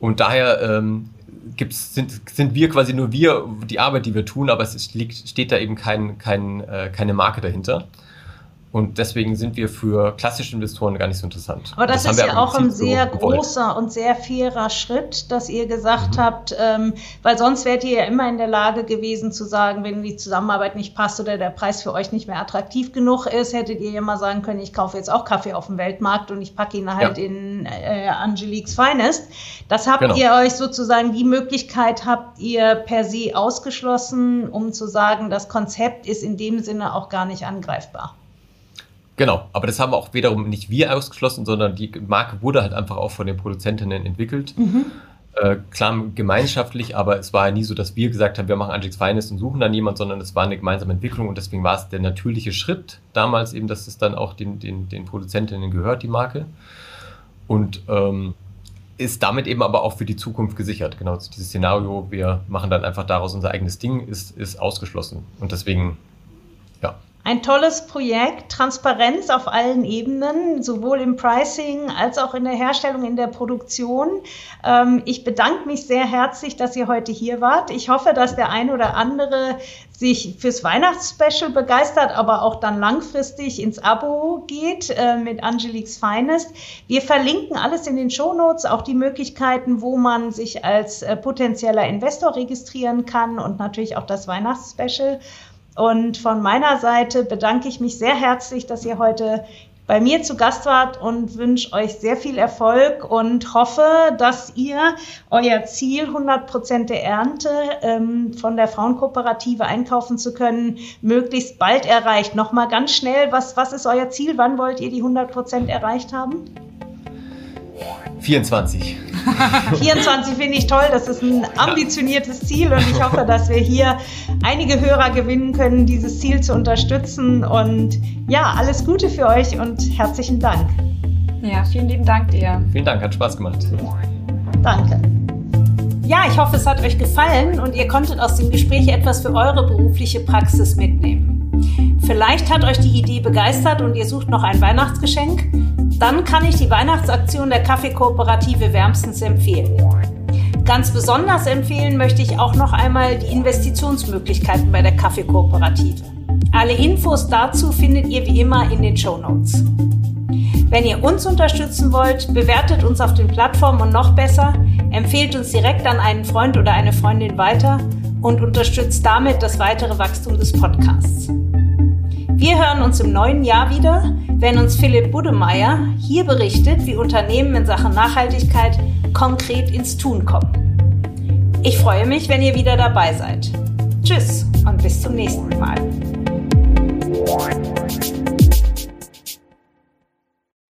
und daher ähm, gibt's, sind, sind wir quasi nur wir, die Arbeit, die wir tun, aber es liegt, steht da eben kein, kein, äh, keine Marke dahinter. Und deswegen sind wir für klassische Investoren gar nicht so interessant. Aber das, das ist ja auch ein sehr so großer und sehr fairer Schritt, dass ihr gesagt mhm. habt, ähm, weil sonst wärt ihr ja immer in der Lage gewesen zu sagen, wenn die Zusammenarbeit nicht passt oder der Preis für euch nicht mehr attraktiv genug ist, hättet ihr ja mal sagen können, ich kaufe jetzt auch Kaffee auf dem Weltmarkt und ich packe ihn halt ja. in äh, Angeliques Finest. Das habt genau. ihr euch sozusagen, die Möglichkeit habt ihr per se ausgeschlossen, um zu sagen, das Konzept ist in dem Sinne auch gar nicht angreifbar. Genau, aber das haben auch wiederum nicht wir ausgeschlossen, sondern die Marke wurde halt einfach auch von den Produzentinnen entwickelt. Mhm. Äh, klar gemeinschaftlich, aber es war ja nie so, dass wir gesagt haben, wir machen Angelix Finest und suchen dann jemand, sondern es war eine gemeinsame Entwicklung und deswegen war es der natürliche Schritt damals eben, dass es dann auch den, den, den Produzentinnen gehört, die Marke. Und ähm, ist damit eben aber auch für die Zukunft gesichert. Genau, dieses Szenario, wir machen dann einfach daraus unser eigenes Ding, ist, ist ausgeschlossen. Und deswegen. Ein tolles Projekt, Transparenz auf allen Ebenen, sowohl im Pricing als auch in der Herstellung, in der Produktion. Ähm, ich bedanke mich sehr herzlich, dass ihr heute hier wart. Ich hoffe, dass der ein oder andere sich fürs Weihnachtsspecial begeistert, aber auch dann langfristig ins Abo geht äh, mit Angeliques Finest. Wir verlinken alles in den Shownotes, auch die Möglichkeiten, wo man sich als äh, potenzieller Investor registrieren kann und natürlich auch das Weihnachtsspecial. Und von meiner Seite bedanke ich mich sehr herzlich, dass ihr heute bei mir zu Gast wart und wünsche euch sehr viel Erfolg und hoffe, dass ihr euer Ziel, 100 Prozent der Ernte ähm, von der Frauenkooperative einkaufen zu können, möglichst bald erreicht. Nochmal ganz schnell, was, was ist euer Ziel? Wann wollt ihr die 100 Prozent erreicht haben? 24. 24 finde ich toll. Das ist ein ambitioniertes Ziel und ich hoffe, dass wir hier einige Hörer gewinnen können, dieses Ziel zu unterstützen. Und ja, alles Gute für euch und herzlichen Dank. Ja, vielen lieben Dank dir. Vielen Dank, hat Spaß gemacht. Danke. Ja, ich hoffe, es hat euch gefallen und ihr konntet aus dem Gespräch etwas für eure berufliche Praxis mitnehmen. Vielleicht hat euch die Idee begeistert und ihr sucht noch ein Weihnachtsgeschenk. Dann kann ich die Weihnachtsaktion der Kaffeekooperative wärmstens empfehlen. Ganz besonders empfehlen möchte ich auch noch einmal die Investitionsmöglichkeiten bei der Kaffeekooperative. Alle Infos dazu findet ihr wie immer in den Show Notes. Wenn ihr uns unterstützen wollt, bewertet uns auf den Plattformen und noch besser, empfehlt uns direkt an einen Freund oder eine Freundin weiter und unterstützt damit das weitere Wachstum des Podcasts. Wir hören uns im neuen Jahr wieder, wenn uns Philipp Budemeyer hier berichtet, wie Unternehmen in Sachen Nachhaltigkeit konkret ins Tun kommen. Ich freue mich, wenn ihr wieder dabei seid. Tschüss und bis zum nächsten Mal.